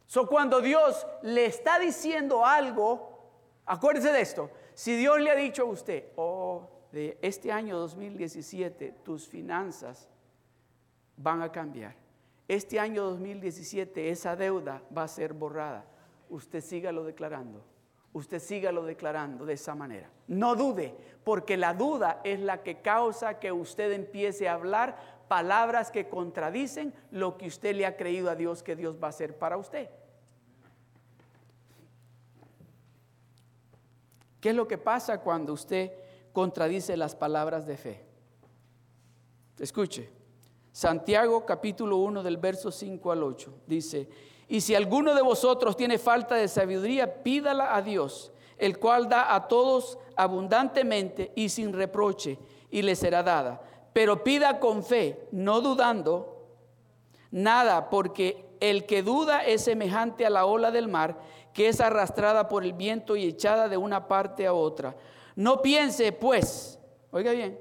So, cuando Dios le está diciendo algo, acuérdese de esto. Si Dios le ha dicho a usted, oh, de este año 2017 tus finanzas van a cambiar. Este año 2017 esa deuda va a ser borrada. Usted sígalo declarando. Usted sígalo declarando de esa manera. No dude, porque la duda es la que causa que usted empiece a hablar palabras que contradicen lo que usted le ha creído a Dios que Dios va a hacer para usted. ¿Qué es lo que pasa cuando usted contradice las palabras de fe. Escuche, Santiago capítulo 1 del verso 5 al 8 dice, y si alguno de vosotros tiene falta de sabiduría, pídala a Dios, el cual da a todos abundantemente y sin reproche, y le será dada. Pero pida con fe, no dudando nada, porque el que duda es semejante a la ola del mar, que es arrastrada por el viento y echada de una parte a otra. No piense pues, oiga bien,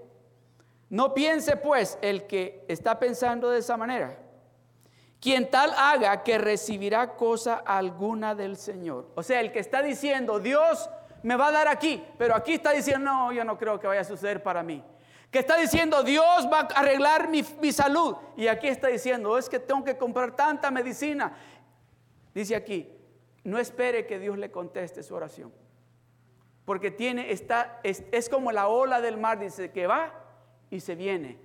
no piense pues el que está pensando de esa manera, quien tal haga que recibirá cosa alguna del Señor. O sea, el que está diciendo, Dios me va a dar aquí, pero aquí está diciendo, no, yo no creo que vaya a suceder para mí. Que está diciendo, Dios va a arreglar mi, salud. Y aquí está diciendo, es que tengo que comprar tanta medicina. Dice aquí, no espere que Dios le conteste su oración. Porque tiene, está, es, es como la ola del mar, dice que va y se viene.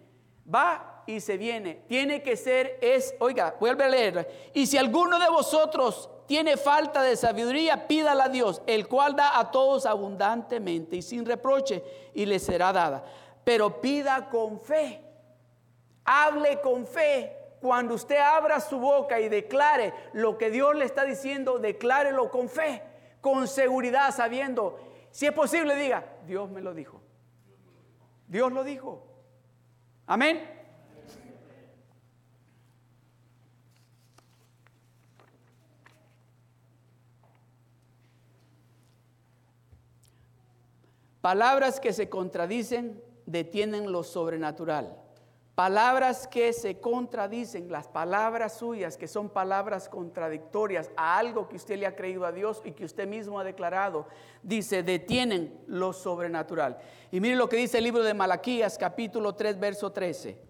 Va y se viene. Tiene que ser, es, oiga, vuelve a leer. Y si alguno de vosotros tiene falta de sabiduría, pídala a Dios, el cual da a todos abundantemente y sin reproche, y le será dada. Pero pida con fe. Hable con fe. Cuando usted abra su boca y declare lo que Dios le está diciendo, declárelo con fe, con seguridad, sabiendo, si es posible, diga, Dios me lo dijo. Dios lo dijo. Amén. Palabras que se contradicen detienen lo sobrenatural. Palabras que se contradicen, las palabras suyas, que son palabras contradictorias a algo que usted le ha creído a Dios y que usted mismo ha declarado, dice, detienen lo sobrenatural. Y mire lo que dice el libro de Malaquías, capítulo 3, verso 13.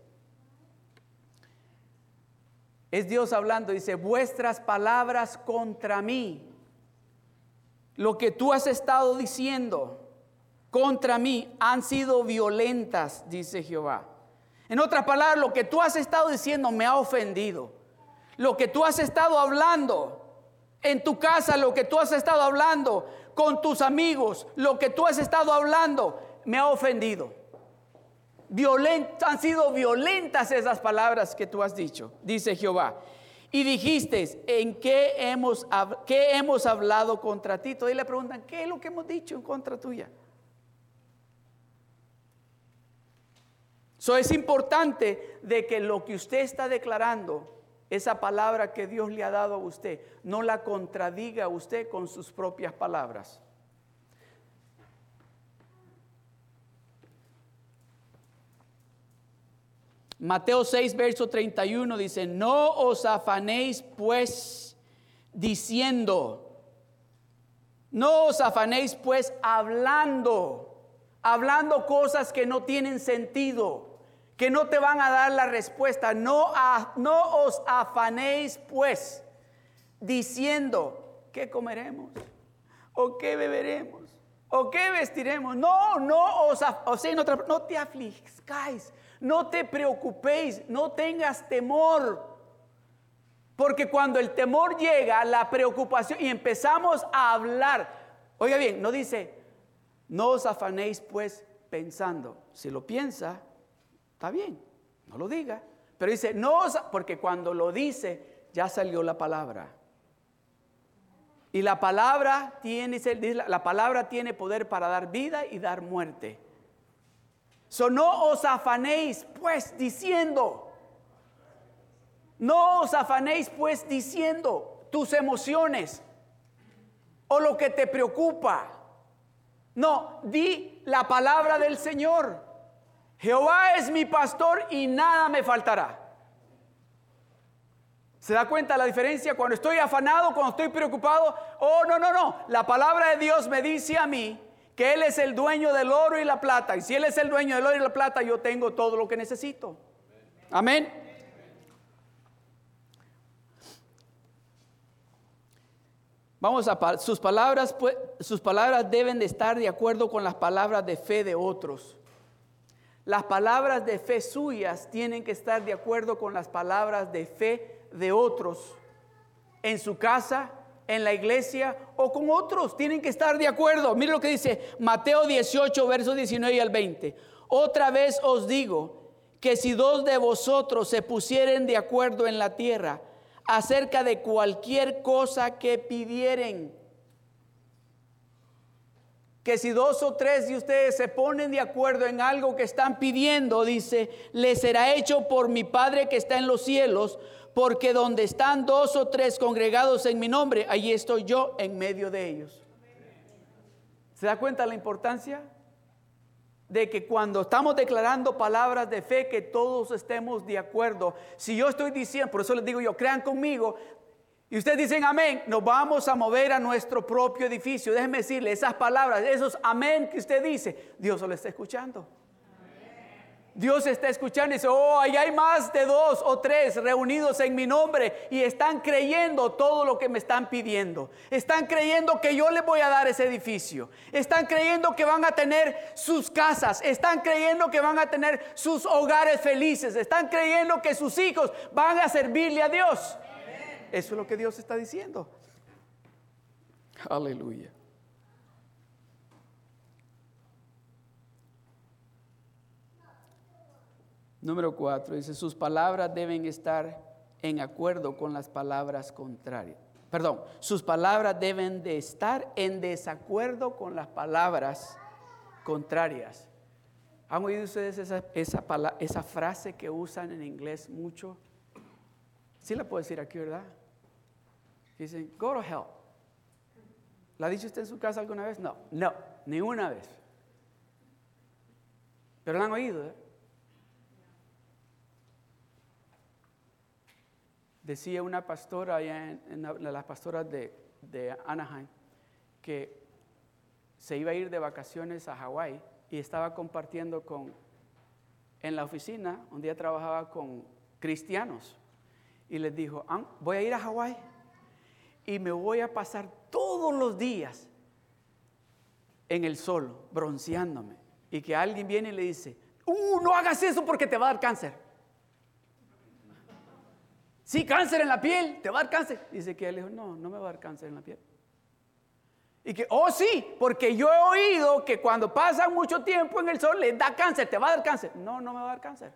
Es Dios hablando, dice, vuestras palabras contra mí, lo que tú has estado diciendo contra mí han sido violentas, dice Jehová. En otras palabras, lo que tú has estado diciendo me ha ofendido. Lo que tú has estado hablando en tu casa, lo que tú has estado hablando con tus amigos, lo que tú has estado hablando me ha ofendido. han sido violentas esas palabras que tú has dicho, dice Jehová. Y dijiste, ¿en qué hemos, qué hemos hablado contra ti? Todavía le preguntan, ¿qué es lo que hemos dicho en contra tuya? So es importante de que lo que usted está declarando, esa palabra que Dios le ha dado a usted, no la contradiga usted con sus propias palabras. Mateo 6, verso 31 dice, no os afanéis pues diciendo, no os afanéis pues hablando, hablando cosas que no tienen sentido que no te van a dar la respuesta. No, no os afanéis pues diciendo, ¿qué comeremos? ¿O qué beberemos? ¿O qué vestiremos? No, no os, o no, te afligáis, no te preocupéis, no tengas temor. Porque cuando el temor llega, la preocupación, y empezamos a hablar, oiga bien, no dice, no os afanéis pues pensando. Si lo piensa, Está bien, no lo diga. Pero dice, no, porque cuando lo dice, ya salió la palabra. Y la palabra tiene, la palabra tiene poder para dar vida y dar muerte. So, no os afanéis pues diciendo, no os afanéis pues diciendo tus emociones o lo que te preocupa. No, di la palabra del Señor. Jehová es mi pastor y nada me faltará. ¿Se da cuenta la diferencia? Cuando estoy afanado, cuando estoy preocupado. Oh, no, no, no. La palabra de Dios me dice a mí que Él es el dueño del oro y la plata. Y si Él es el dueño del oro y la plata, yo tengo todo lo que necesito. Amén. Vamos a sus palabras, sus palabras deben de estar de acuerdo con las palabras de fe de otros. Las palabras de fe suyas tienen que estar de acuerdo con las palabras de fe de otros. En su casa, en la iglesia o con otros. Tienen que estar de acuerdo. Mire lo que dice Mateo 18, versos 19 al 20. Otra vez os digo que si dos de vosotros se pusieren de acuerdo en la tierra acerca de cualquier cosa que pidieren, que si dos o tres de ustedes se ponen de acuerdo en algo que están pidiendo, dice, le será hecho por mi Padre que está en los cielos, porque donde están dos o tres congregados en mi nombre, allí estoy yo en medio de ellos. ¿Se da cuenta la importancia de que cuando estamos declarando palabras de fe, que todos estemos de acuerdo. Si yo estoy diciendo, por eso les digo yo, crean conmigo, y ustedes dicen amén, nos vamos a mover a nuestro propio edificio. Déjenme decirle, esas palabras, esos amén que usted dice, Dios lo está escuchando. Dios está escuchando y dice, oh, ahí hay más de dos o tres reunidos en mi nombre y están creyendo todo lo que me están pidiendo. Están creyendo que yo les voy a dar ese edificio. Están creyendo que van a tener sus casas. Están creyendo que van a tener sus hogares felices. Están creyendo que sus hijos van a servirle a Dios. Eso es lo que Dios está diciendo. Aleluya. Número cuatro, dice, sus palabras deben estar en acuerdo con las palabras contrarias. Perdón, sus palabras deben de estar en desacuerdo con las palabras contrarias. ¿Han oído ustedes esa, esa, esa frase que usan en inglés mucho? Sí la puedo decir aquí, ¿verdad? Dicen, go to hell. ¿La ha dicho usted en su casa alguna vez? No, no, ni una vez. Pero la han oído, ¿eh? Decía una pastora allá en, las pastoras de, de, Anaheim que se iba a ir de vacaciones a Hawái y estaba compartiendo con, en la oficina, un día trabajaba con cristianos y les dijo, ah, voy a ir a Hawái y me voy a pasar todos los días en el sol, bronceándome. Y que alguien viene y le dice, uh, no hagas eso porque te va a dar cáncer. Sí, cáncer en la piel, te va a dar cáncer. Dice que él dijo, no, no me va a dar cáncer en la piel. Y que, oh sí, porque yo he oído que cuando pasa mucho tiempo en el sol le da cáncer, te va a dar cáncer. No, no me va a dar cáncer.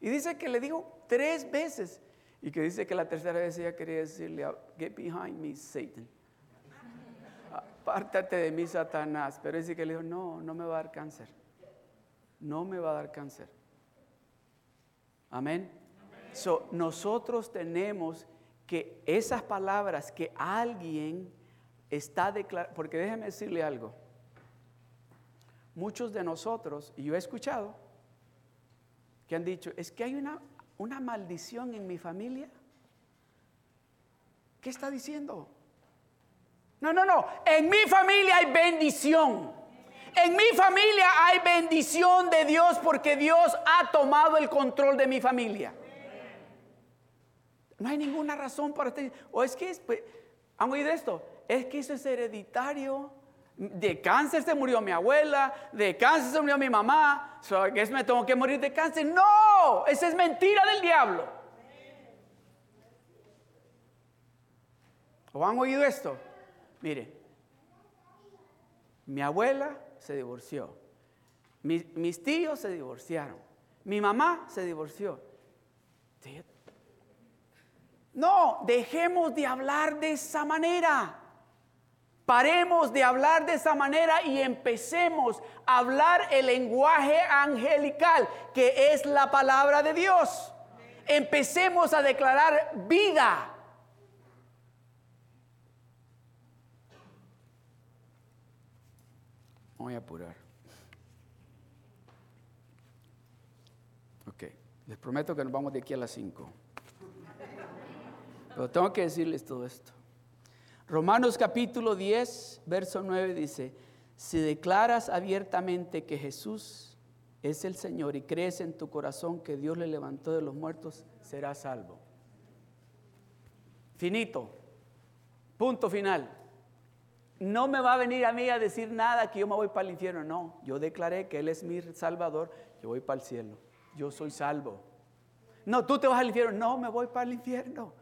Y dice que le dijo tres veces. Y que dice que la tercera vez ella quería decirle, get behind me, Satan. Apártate de mí, Satanás. Pero dice que le dijo, no, no me va a dar cáncer. No me va a dar cáncer. Amén nosotros tenemos que esas palabras que alguien está declarando, porque déjeme decirle algo, muchos de nosotros, y yo he escuchado, que han dicho, es que hay una, una maldición en mi familia. ¿Qué está diciendo? No, no, no, en mi familia hay bendición. En mi familia hay bendición de Dios porque Dios ha tomado el control de mi familia. No hay ninguna razón para estar. O es que, pues, ¿han oído esto? Es que eso es hereditario. De cáncer se murió mi abuela, de cáncer se murió mi mamá, so, es me tengo que morir de cáncer. No, esa es mentira del diablo. ¿O han oído esto? Mire, mi abuela se divorció, mis, mis tíos se divorciaron, mi mamá se divorció. No, dejemos de hablar de esa manera. Paremos de hablar de esa manera y empecemos a hablar el lenguaje angelical, que es la palabra de Dios. Empecemos a declarar vida. Voy a apurar. Ok, les prometo que nos vamos de aquí a las 5. Pero tengo que decirles todo esto. Romanos capítulo 10, verso 9 dice, si declaras abiertamente que Jesús es el Señor y crees en tu corazón que Dios le levantó de los muertos, serás salvo. Finito. Punto final. No me va a venir a mí a decir nada que yo me voy para el infierno. No, yo declaré que Él es mi Salvador, yo voy para el cielo. Yo soy salvo. No, tú te vas al infierno. No, me voy para el infierno.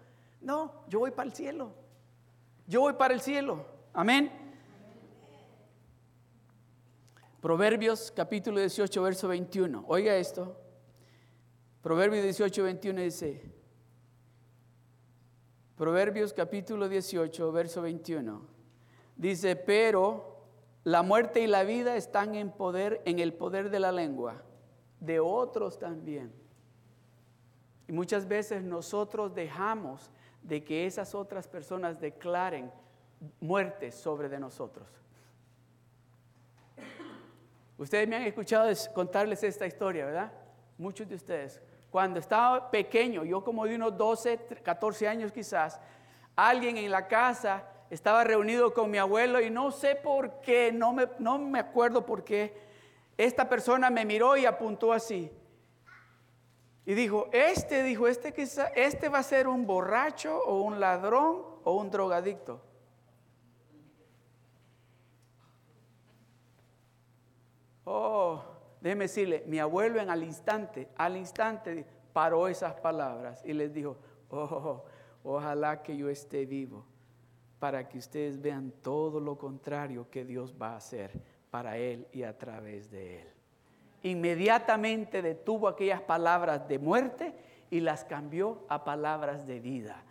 No, yo voy para el cielo. Yo voy para el cielo. Amén. Proverbios capítulo 18, verso 21. Oiga esto. Proverbios 18, 21 dice. Proverbios capítulo 18, verso 21. Dice, pero la muerte y la vida están en poder, en el poder de la lengua, de otros también. Y muchas veces nosotros dejamos de que esas otras personas declaren muerte sobre de nosotros. Ustedes me han escuchado contarles esta historia, ¿verdad? Muchos de ustedes. Cuando estaba pequeño, yo como de unos 12, 14 años quizás, alguien en la casa estaba reunido con mi abuelo y no sé por qué, no me, no me acuerdo por qué, esta persona me miró y apuntó así. Y dijo, este, dijo, este quizá, este va a ser un borracho o un ladrón o un drogadicto. Oh, déjeme decirle, mi abuelo en al instante, al instante paró esas palabras y les dijo, oh, ojalá que yo esté vivo para que ustedes vean todo lo contrario que Dios va a hacer para él y a través de él. Inmediatamente detuvo aquellas palabras de muerte y las cambió a palabras de vida.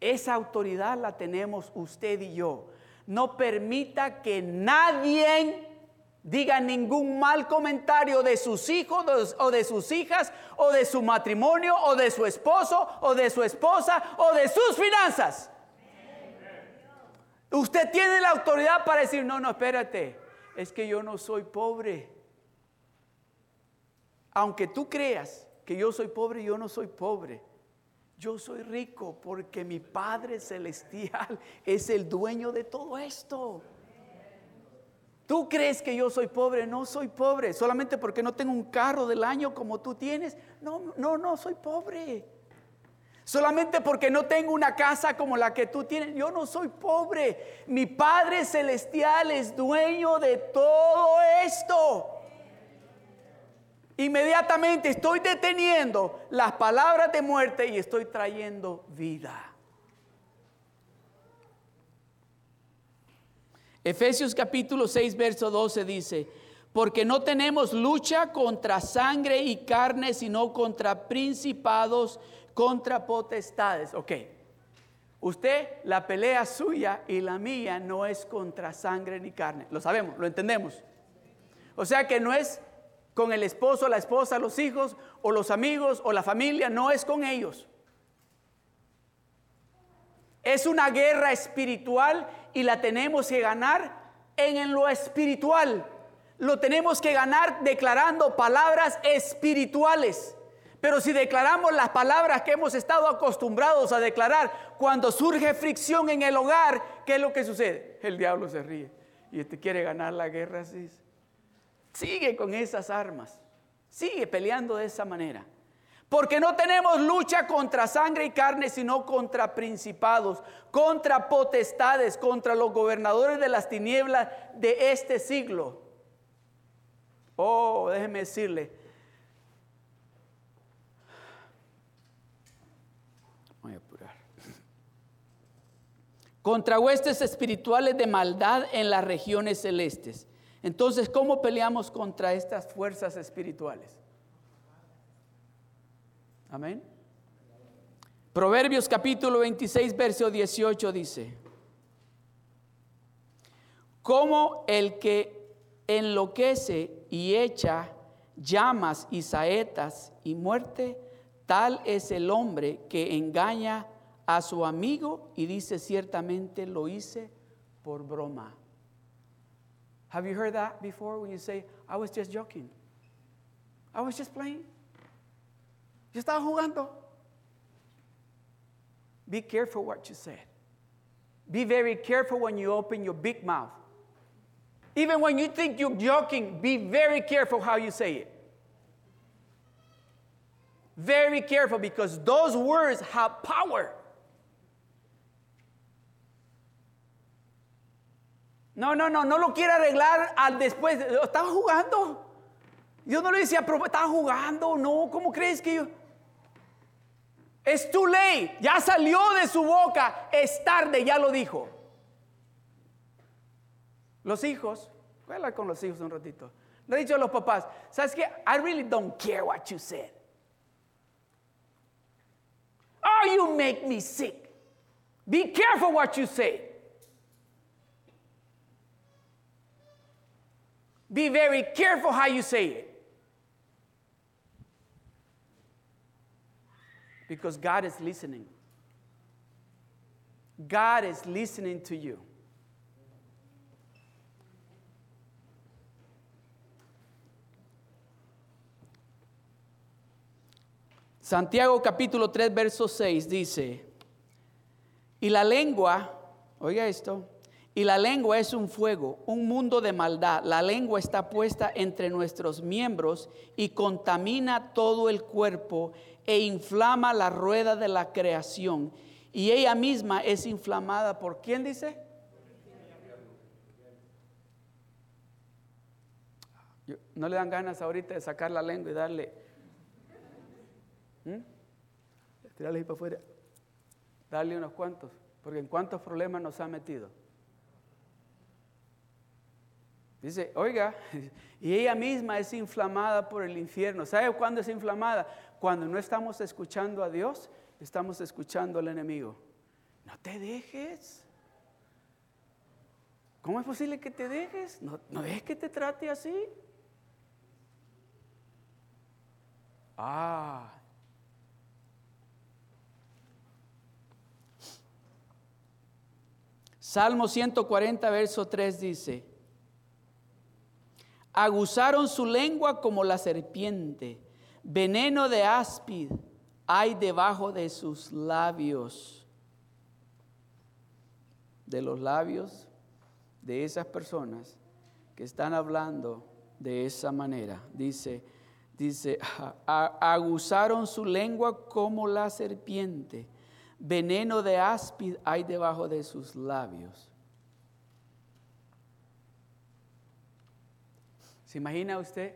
Esa autoridad la tenemos usted y yo. No permita que nadie diga ningún mal comentario de sus hijos o de sus hijas o de su matrimonio o de su esposo o de su esposa o de sus finanzas. Usted tiene la autoridad para decir, no, no, espérate, es que yo no soy pobre. Aunque tú creas que yo soy pobre, yo no soy pobre. Yo soy rico porque mi Padre Celestial <laughs> es el dueño de todo esto. ¿Tú crees que yo soy pobre? No soy pobre. Solamente porque no tengo un carro del año como tú tienes. No, no, no, soy pobre. Solamente porque no tengo una casa como la que tú tienes. Yo no soy pobre. Mi Padre Celestial es dueño de todo esto. Inmediatamente estoy deteniendo las palabras de muerte y estoy trayendo vida. Efesios capítulo 6, verso 12 dice, porque no tenemos lucha contra sangre y carne, sino contra principados, contra potestades. Ok, usted, la pelea suya y la mía no es contra sangre ni carne. Lo sabemos, lo entendemos. O sea que no es con el esposo, la esposa, los hijos o los amigos o la familia, no es con ellos. Es una guerra espiritual y la tenemos que ganar en, lo espiritual. Lo tenemos que ganar declarando palabras espirituales. Pero si declaramos las palabras que hemos estado acostumbrados a declarar, cuando surge fricción en el hogar, ¿qué es lo que sucede? El diablo se ríe y te quiere ganar la guerra así. Sigue con esas armas, sigue peleando de esa manera. Porque no tenemos lucha contra sangre y carne, sino contra principados, contra potestades, contra los gobernadores de las tinieblas de este siglo. Oh, déjeme decirle. Voy a apurar. Contra huestes espirituales de maldad en las regiones celestes. Entonces, ¿cómo peleamos contra estas fuerzas espirituales? Amén. Proverbios capítulo 26, verso 18 dice, como el que enloquece y echa llamas y saetas y muerte, tal es el hombre que engaña a su amigo y dice ciertamente lo hice por broma. Have you heard that before when you say, I was just joking? I was just playing. Yo estaba jugando. Be careful what you said. Be very careful when you open your big mouth. Even when you think you're joking, be very careful how you say it. Very careful because those words have power. No, no, no, no lo quiere arreglar al después. Estaba jugando. Yo no le decía, estaba jugando. No, ¿cómo crees que yo? Es too late. Ya salió de su boca. Es tarde, ya lo dijo. Los hijos, voy a hablar con los hijos un ratito. Le he dicho a los papás, ¿sabes qué? I really don't care what you said. Oh, you make me sick. Be careful what you say. Be very careful how you say it. Because God is listening. God is listening to you. Santiago capítulo 3, verso 6 dice, y la lengua, oiga esto, y la lengua es un fuego, un mundo de maldad. La lengua está puesta entre nuestros miembros y contamina todo el cuerpo e inflama la rueda de la creación. Y ella misma es inflamada por quién dice? ¿No le dan ganas ahorita de sacar la lengua y darle... ¿Mm? Tirarle ahí para afuera. Darle unos cuantos. Porque en cuántos problemas nos ha metido. Dice, oiga, <laughs> y ella misma es inflamada por el infierno. ¿Sabe cuándo es inflamada? Cuando no estamos escuchando a Dios, estamos escuchando al enemigo. No te dejes. ¿Cómo es posible que te dejes? No, no es que te trate así. Ah. Salmo 140, verso 3 dice, aguzaron su lengua como la serpiente, veneno de áspid hay debajo de sus labios, de los labios de esas personas que están hablando de esa manera. Dice, dice, <laughs> aguzaron su lengua como la serpiente, veneno de áspid hay debajo de sus labios. ¿Se imagina usted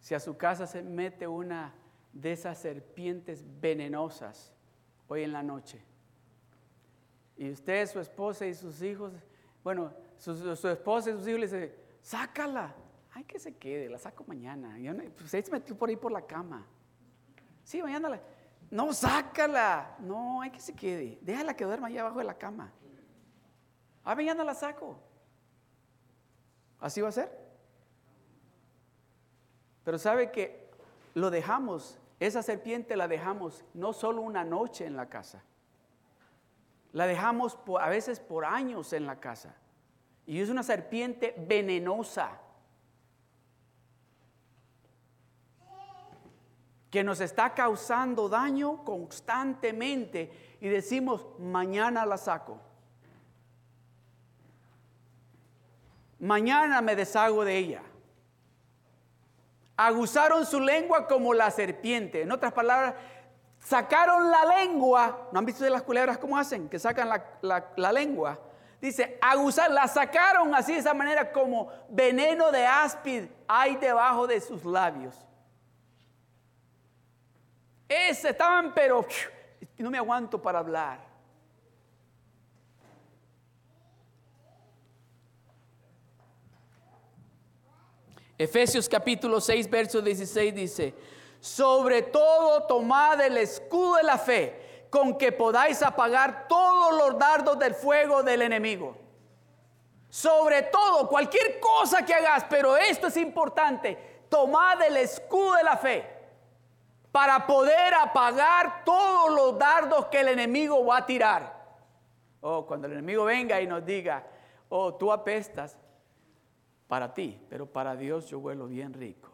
si a su casa se mete una de esas serpientes venenosas hoy en la noche? Y usted, su esposa y sus hijos, bueno, su, esposa y sus hijos le dicen, sácala. Ay, que se quede, la saco mañana. Y usted se metió por ahí por la cama. Sí, mañana la... No, sácala. No, hay que se quede. Déjala que duerma allá abajo de la cama. Ah, mañana la saco. ¿Así va a ser? Pero sabe que lo dejamos, esa serpiente la dejamos no solo una noche en la casa, la dejamos a veces por años en la casa. Y es una serpiente venenosa que nos está causando daño constantemente y decimos, mañana la saco. Mañana me deshago de ella. Aguzaron su lengua como la serpiente. En otras palabras, sacaron la lengua. ¿No han visto de las culebras cómo hacen? Que sacan la, lengua. Dice, aguzar, la sacaron así de esa manera como veneno de áspid hay debajo de sus labios. Ese estaban, pero no me aguanto para hablar. Efesios capítulo 6, verso 16 dice, sobre todo tomad el escudo de la fe, con que podáis apagar todos los dardos del fuego del enemigo. Sobre todo, cualquier cosa que hagas, pero esto es importante, tomad el escudo de la fe para poder apagar todos los dardos que el enemigo va a tirar. Oh, cuando el enemigo venga y nos diga, oh, tú apestas, para ti, pero para Dios yo vuelo bien rico.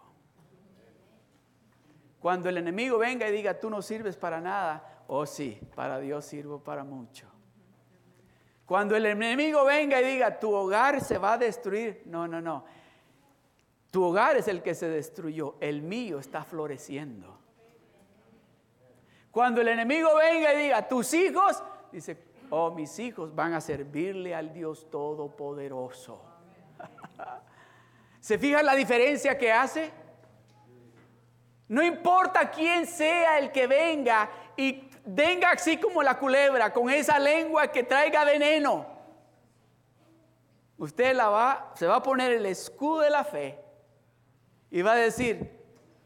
Cuando el enemigo venga y diga, tú no sirves para nada, oh sí, para Dios sirvo para mucho. Cuando el enemigo venga y diga, tu hogar se va a destruir, no, no, no. Tu hogar es el que se destruyó, el mío está floreciendo. Cuando el enemigo venga y diga, tus hijos, dice, oh, mis hijos van a servirle al Dios Todopoderoso. ¿Se fija la diferencia que hace? No importa quién sea el que venga y venga así como la culebra, con esa lengua que traiga veneno. Usted va, se va a poner el escudo de la fe y va a decir,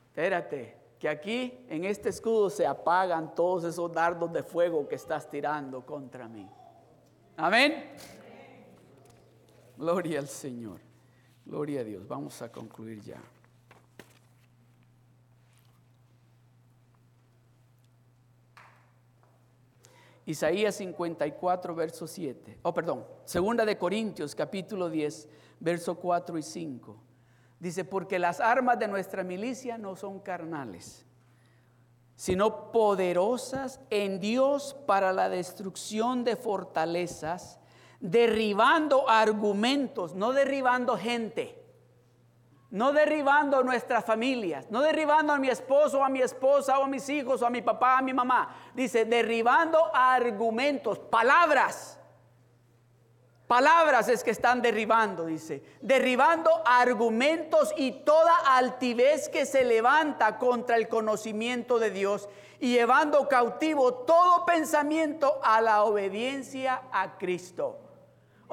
espérate, que aquí en este escudo se apagan todos esos dardos de fuego que estás tirando contra mí. Amén. Gloria al Señor. Gloria a Dios. Vamos a concluir ya. Isaías 54, verso 7. Oh, perdón. Segunda de Corintios, capítulo 10, verso 4 y 5. Dice, porque las armas de nuestra milicia no son carnales, sino poderosas en Dios para la destrucción de fortalezas, derribando argumentos, no derribando gente, no derribando nuestras familias, no derribando a mi esposo, a mi esposa, o a mis hijos, a mi papá, a mi mamá. Dice, derribando argumentos, palabras Palabras es que están derribando, dice. Derribando argumentos y toda altivez que se levanta contra el conocimiento de Dios y llevando cautivo todo pensamiento a la obediencia a Cristo.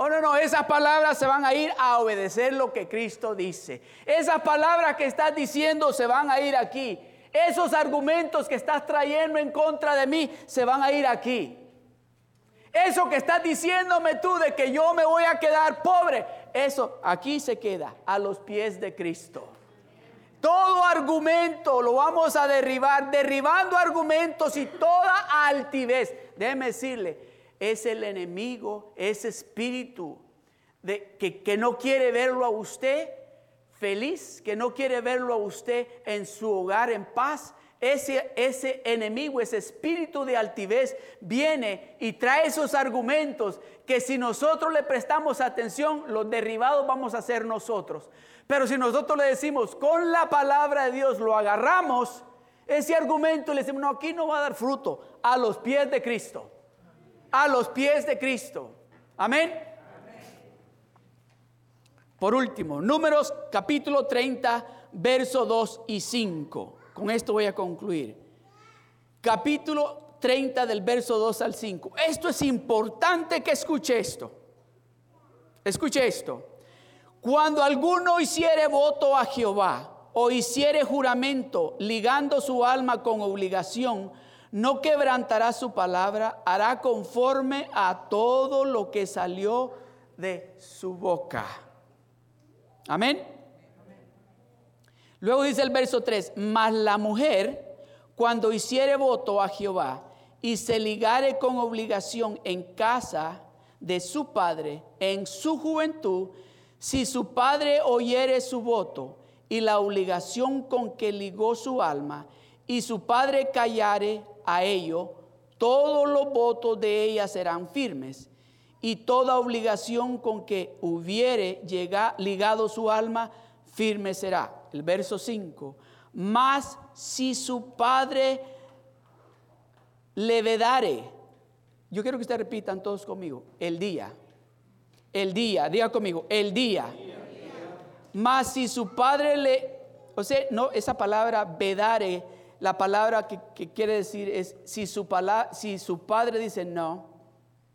Oh, no, no, esas palabras se van a ir a obedecer lo que Cristo dice. Esas palabras que estás diciendo se van a ir aquí. Esos argumentos que estás trayendo en contra de mí se van a ir aquí. Eso que estás diciéndome tú de que yo me voy a quedar pobre, eso aquí se queda a los pies de Cristo. Todo argumento lo vamos a derribar, derribando argumentos y toda altivez. Déjeme decirle, es el enemigo, ese espíritu de, que, que no quiere verlo a usted feliz, que no quiere verlo a usted en su hogar en paz, ese, ese enemigo, ese espíritu de altivez viene y trae esos argumentos que si nosotros le prestamos atención, los derribados vamos a ser nosotros. Pero si nosotros le decimos con la palabra de Dios, lo agarramos, ese argumento y le decimos, no, aquí no va a dar fruto, a los pies de Cristo. A los pies de Cristo. Amén. Por último, números capítulo 30, verso 2 y 5. Con esto voy a concluir. Capítulo 30 del verso 2 al 5. Esto es importante que escuche esto. Escuche esto. Cuando alguno hiciere voto a Jehová o hiciere juramento ligando su alma con obligación, no quebrantará su palabra, hará conforme a todo lo que salió de su boca. Amén. Luego dice el verso 3, mas la mujer, cuando hiciere voto a Jehová y se ligare con obligación en casa de su padre, en su juventud, si su padre oyere su voto y la obligación con que ligó su alma, y su padre callare a ello, todos los votos de ella serán firmes, y toda obligación con que hubiere ligado su alma, firme será el verso 5, mas si su padre le vedare, yo quiero que ustedes repitan todos conmigo, el día, el día, diga conmigo, el día. Mas si su padre le, o sea, no, esa palabra vedare, la palabra que, quiere decir es, si su, palabra, si su padre dice no,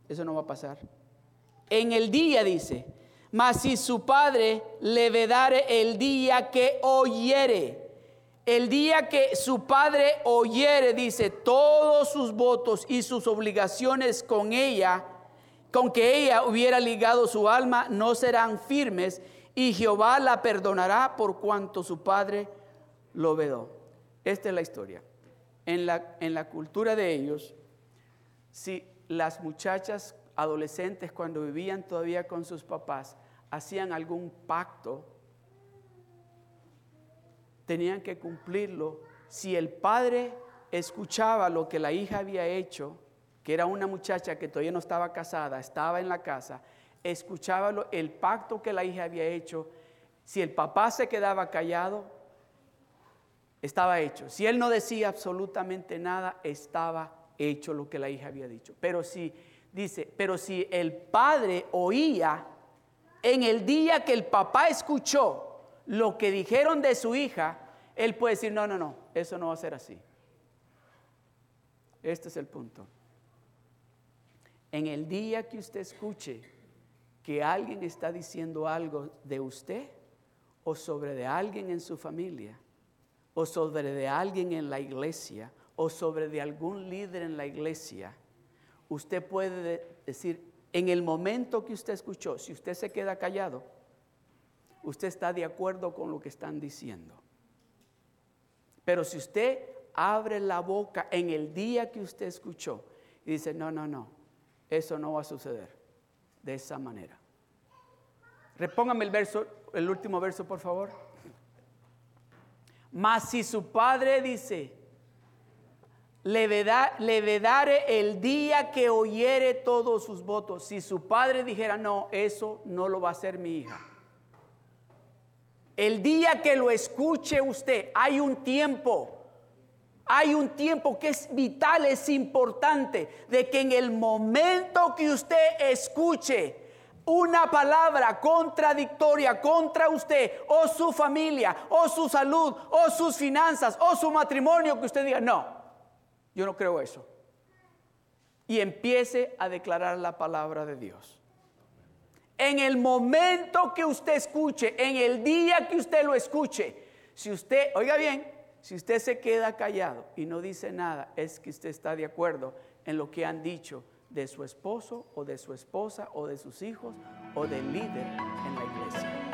eso no va a pasar. En el día dice, mas si su padre le vedare el día que oyere, el día que su padre oyere, dice, todos sus votos y sus obligaciones con ella, con que ella hubiera ligado su alma, no serán firmes, y Jehová la perdonará por cuanto su padre lo vedó. Esta es la historia. En la, en la cultura de ellos, si las muchachas adolescentes cuando vivían todavía con sus papás, hacían algún pacto, tenían que cumplirlo. Si el padre escuchaba lo que la hija había hecho, que era una muchacha que todavía no estaba casada, estaba en la casa, escuchaba el pacto que la hija había hecho, si el papá se quedaba callado, estaba hecho. Si él no decía absolutamente nada, estaba hecho lo que la hija había dicho. Pero si dice, pero si el padre oía en el día que el papá escuchó lo que dijeron de su hija, él puede decir, no, no, no, eso no va a ser así. Este es el punto. En el día que usted escuche que alguien está diciendo algo de usted o sobre de alguien en su familia o sobre de alguien en la iglesia o sobre de algún líder en la iglesia, usted puede decir, en el momento que usted escuchó, si usted se queda callado, usted está de acuerdo con lo que están diciendo. Pero si usted abre la boca en el día que usted escuchó y dice, no, no, no, eso no va a suceder de esa manera. Repóngame el verso, el último verso, por favor. Mas si su padre dice, le, veda- le vedare el día que oyere todos sus votos. Si su padre dijera, no, eso no lo va a hacer mi hija. El día que lo escuche usted, hay un tiempo. Hay un tiempo que es vital, es importante, de que en el momento que usted escuche una palabra contradictoria contra usted o su familia o su salud o sus finanzas o su matrimonio, que usted diga, no, yo no creo eso. Y empiece a declarar la palabra de Dios. En el momento que usted escuche, en el día que usted lo escuche, si usted, oiga bien, si usted se queda callado y no dice nada, es que usted está de acuerdo en lo que han dicho de su esposo o de su esposa o de sus hijos o del líder en la iglesia.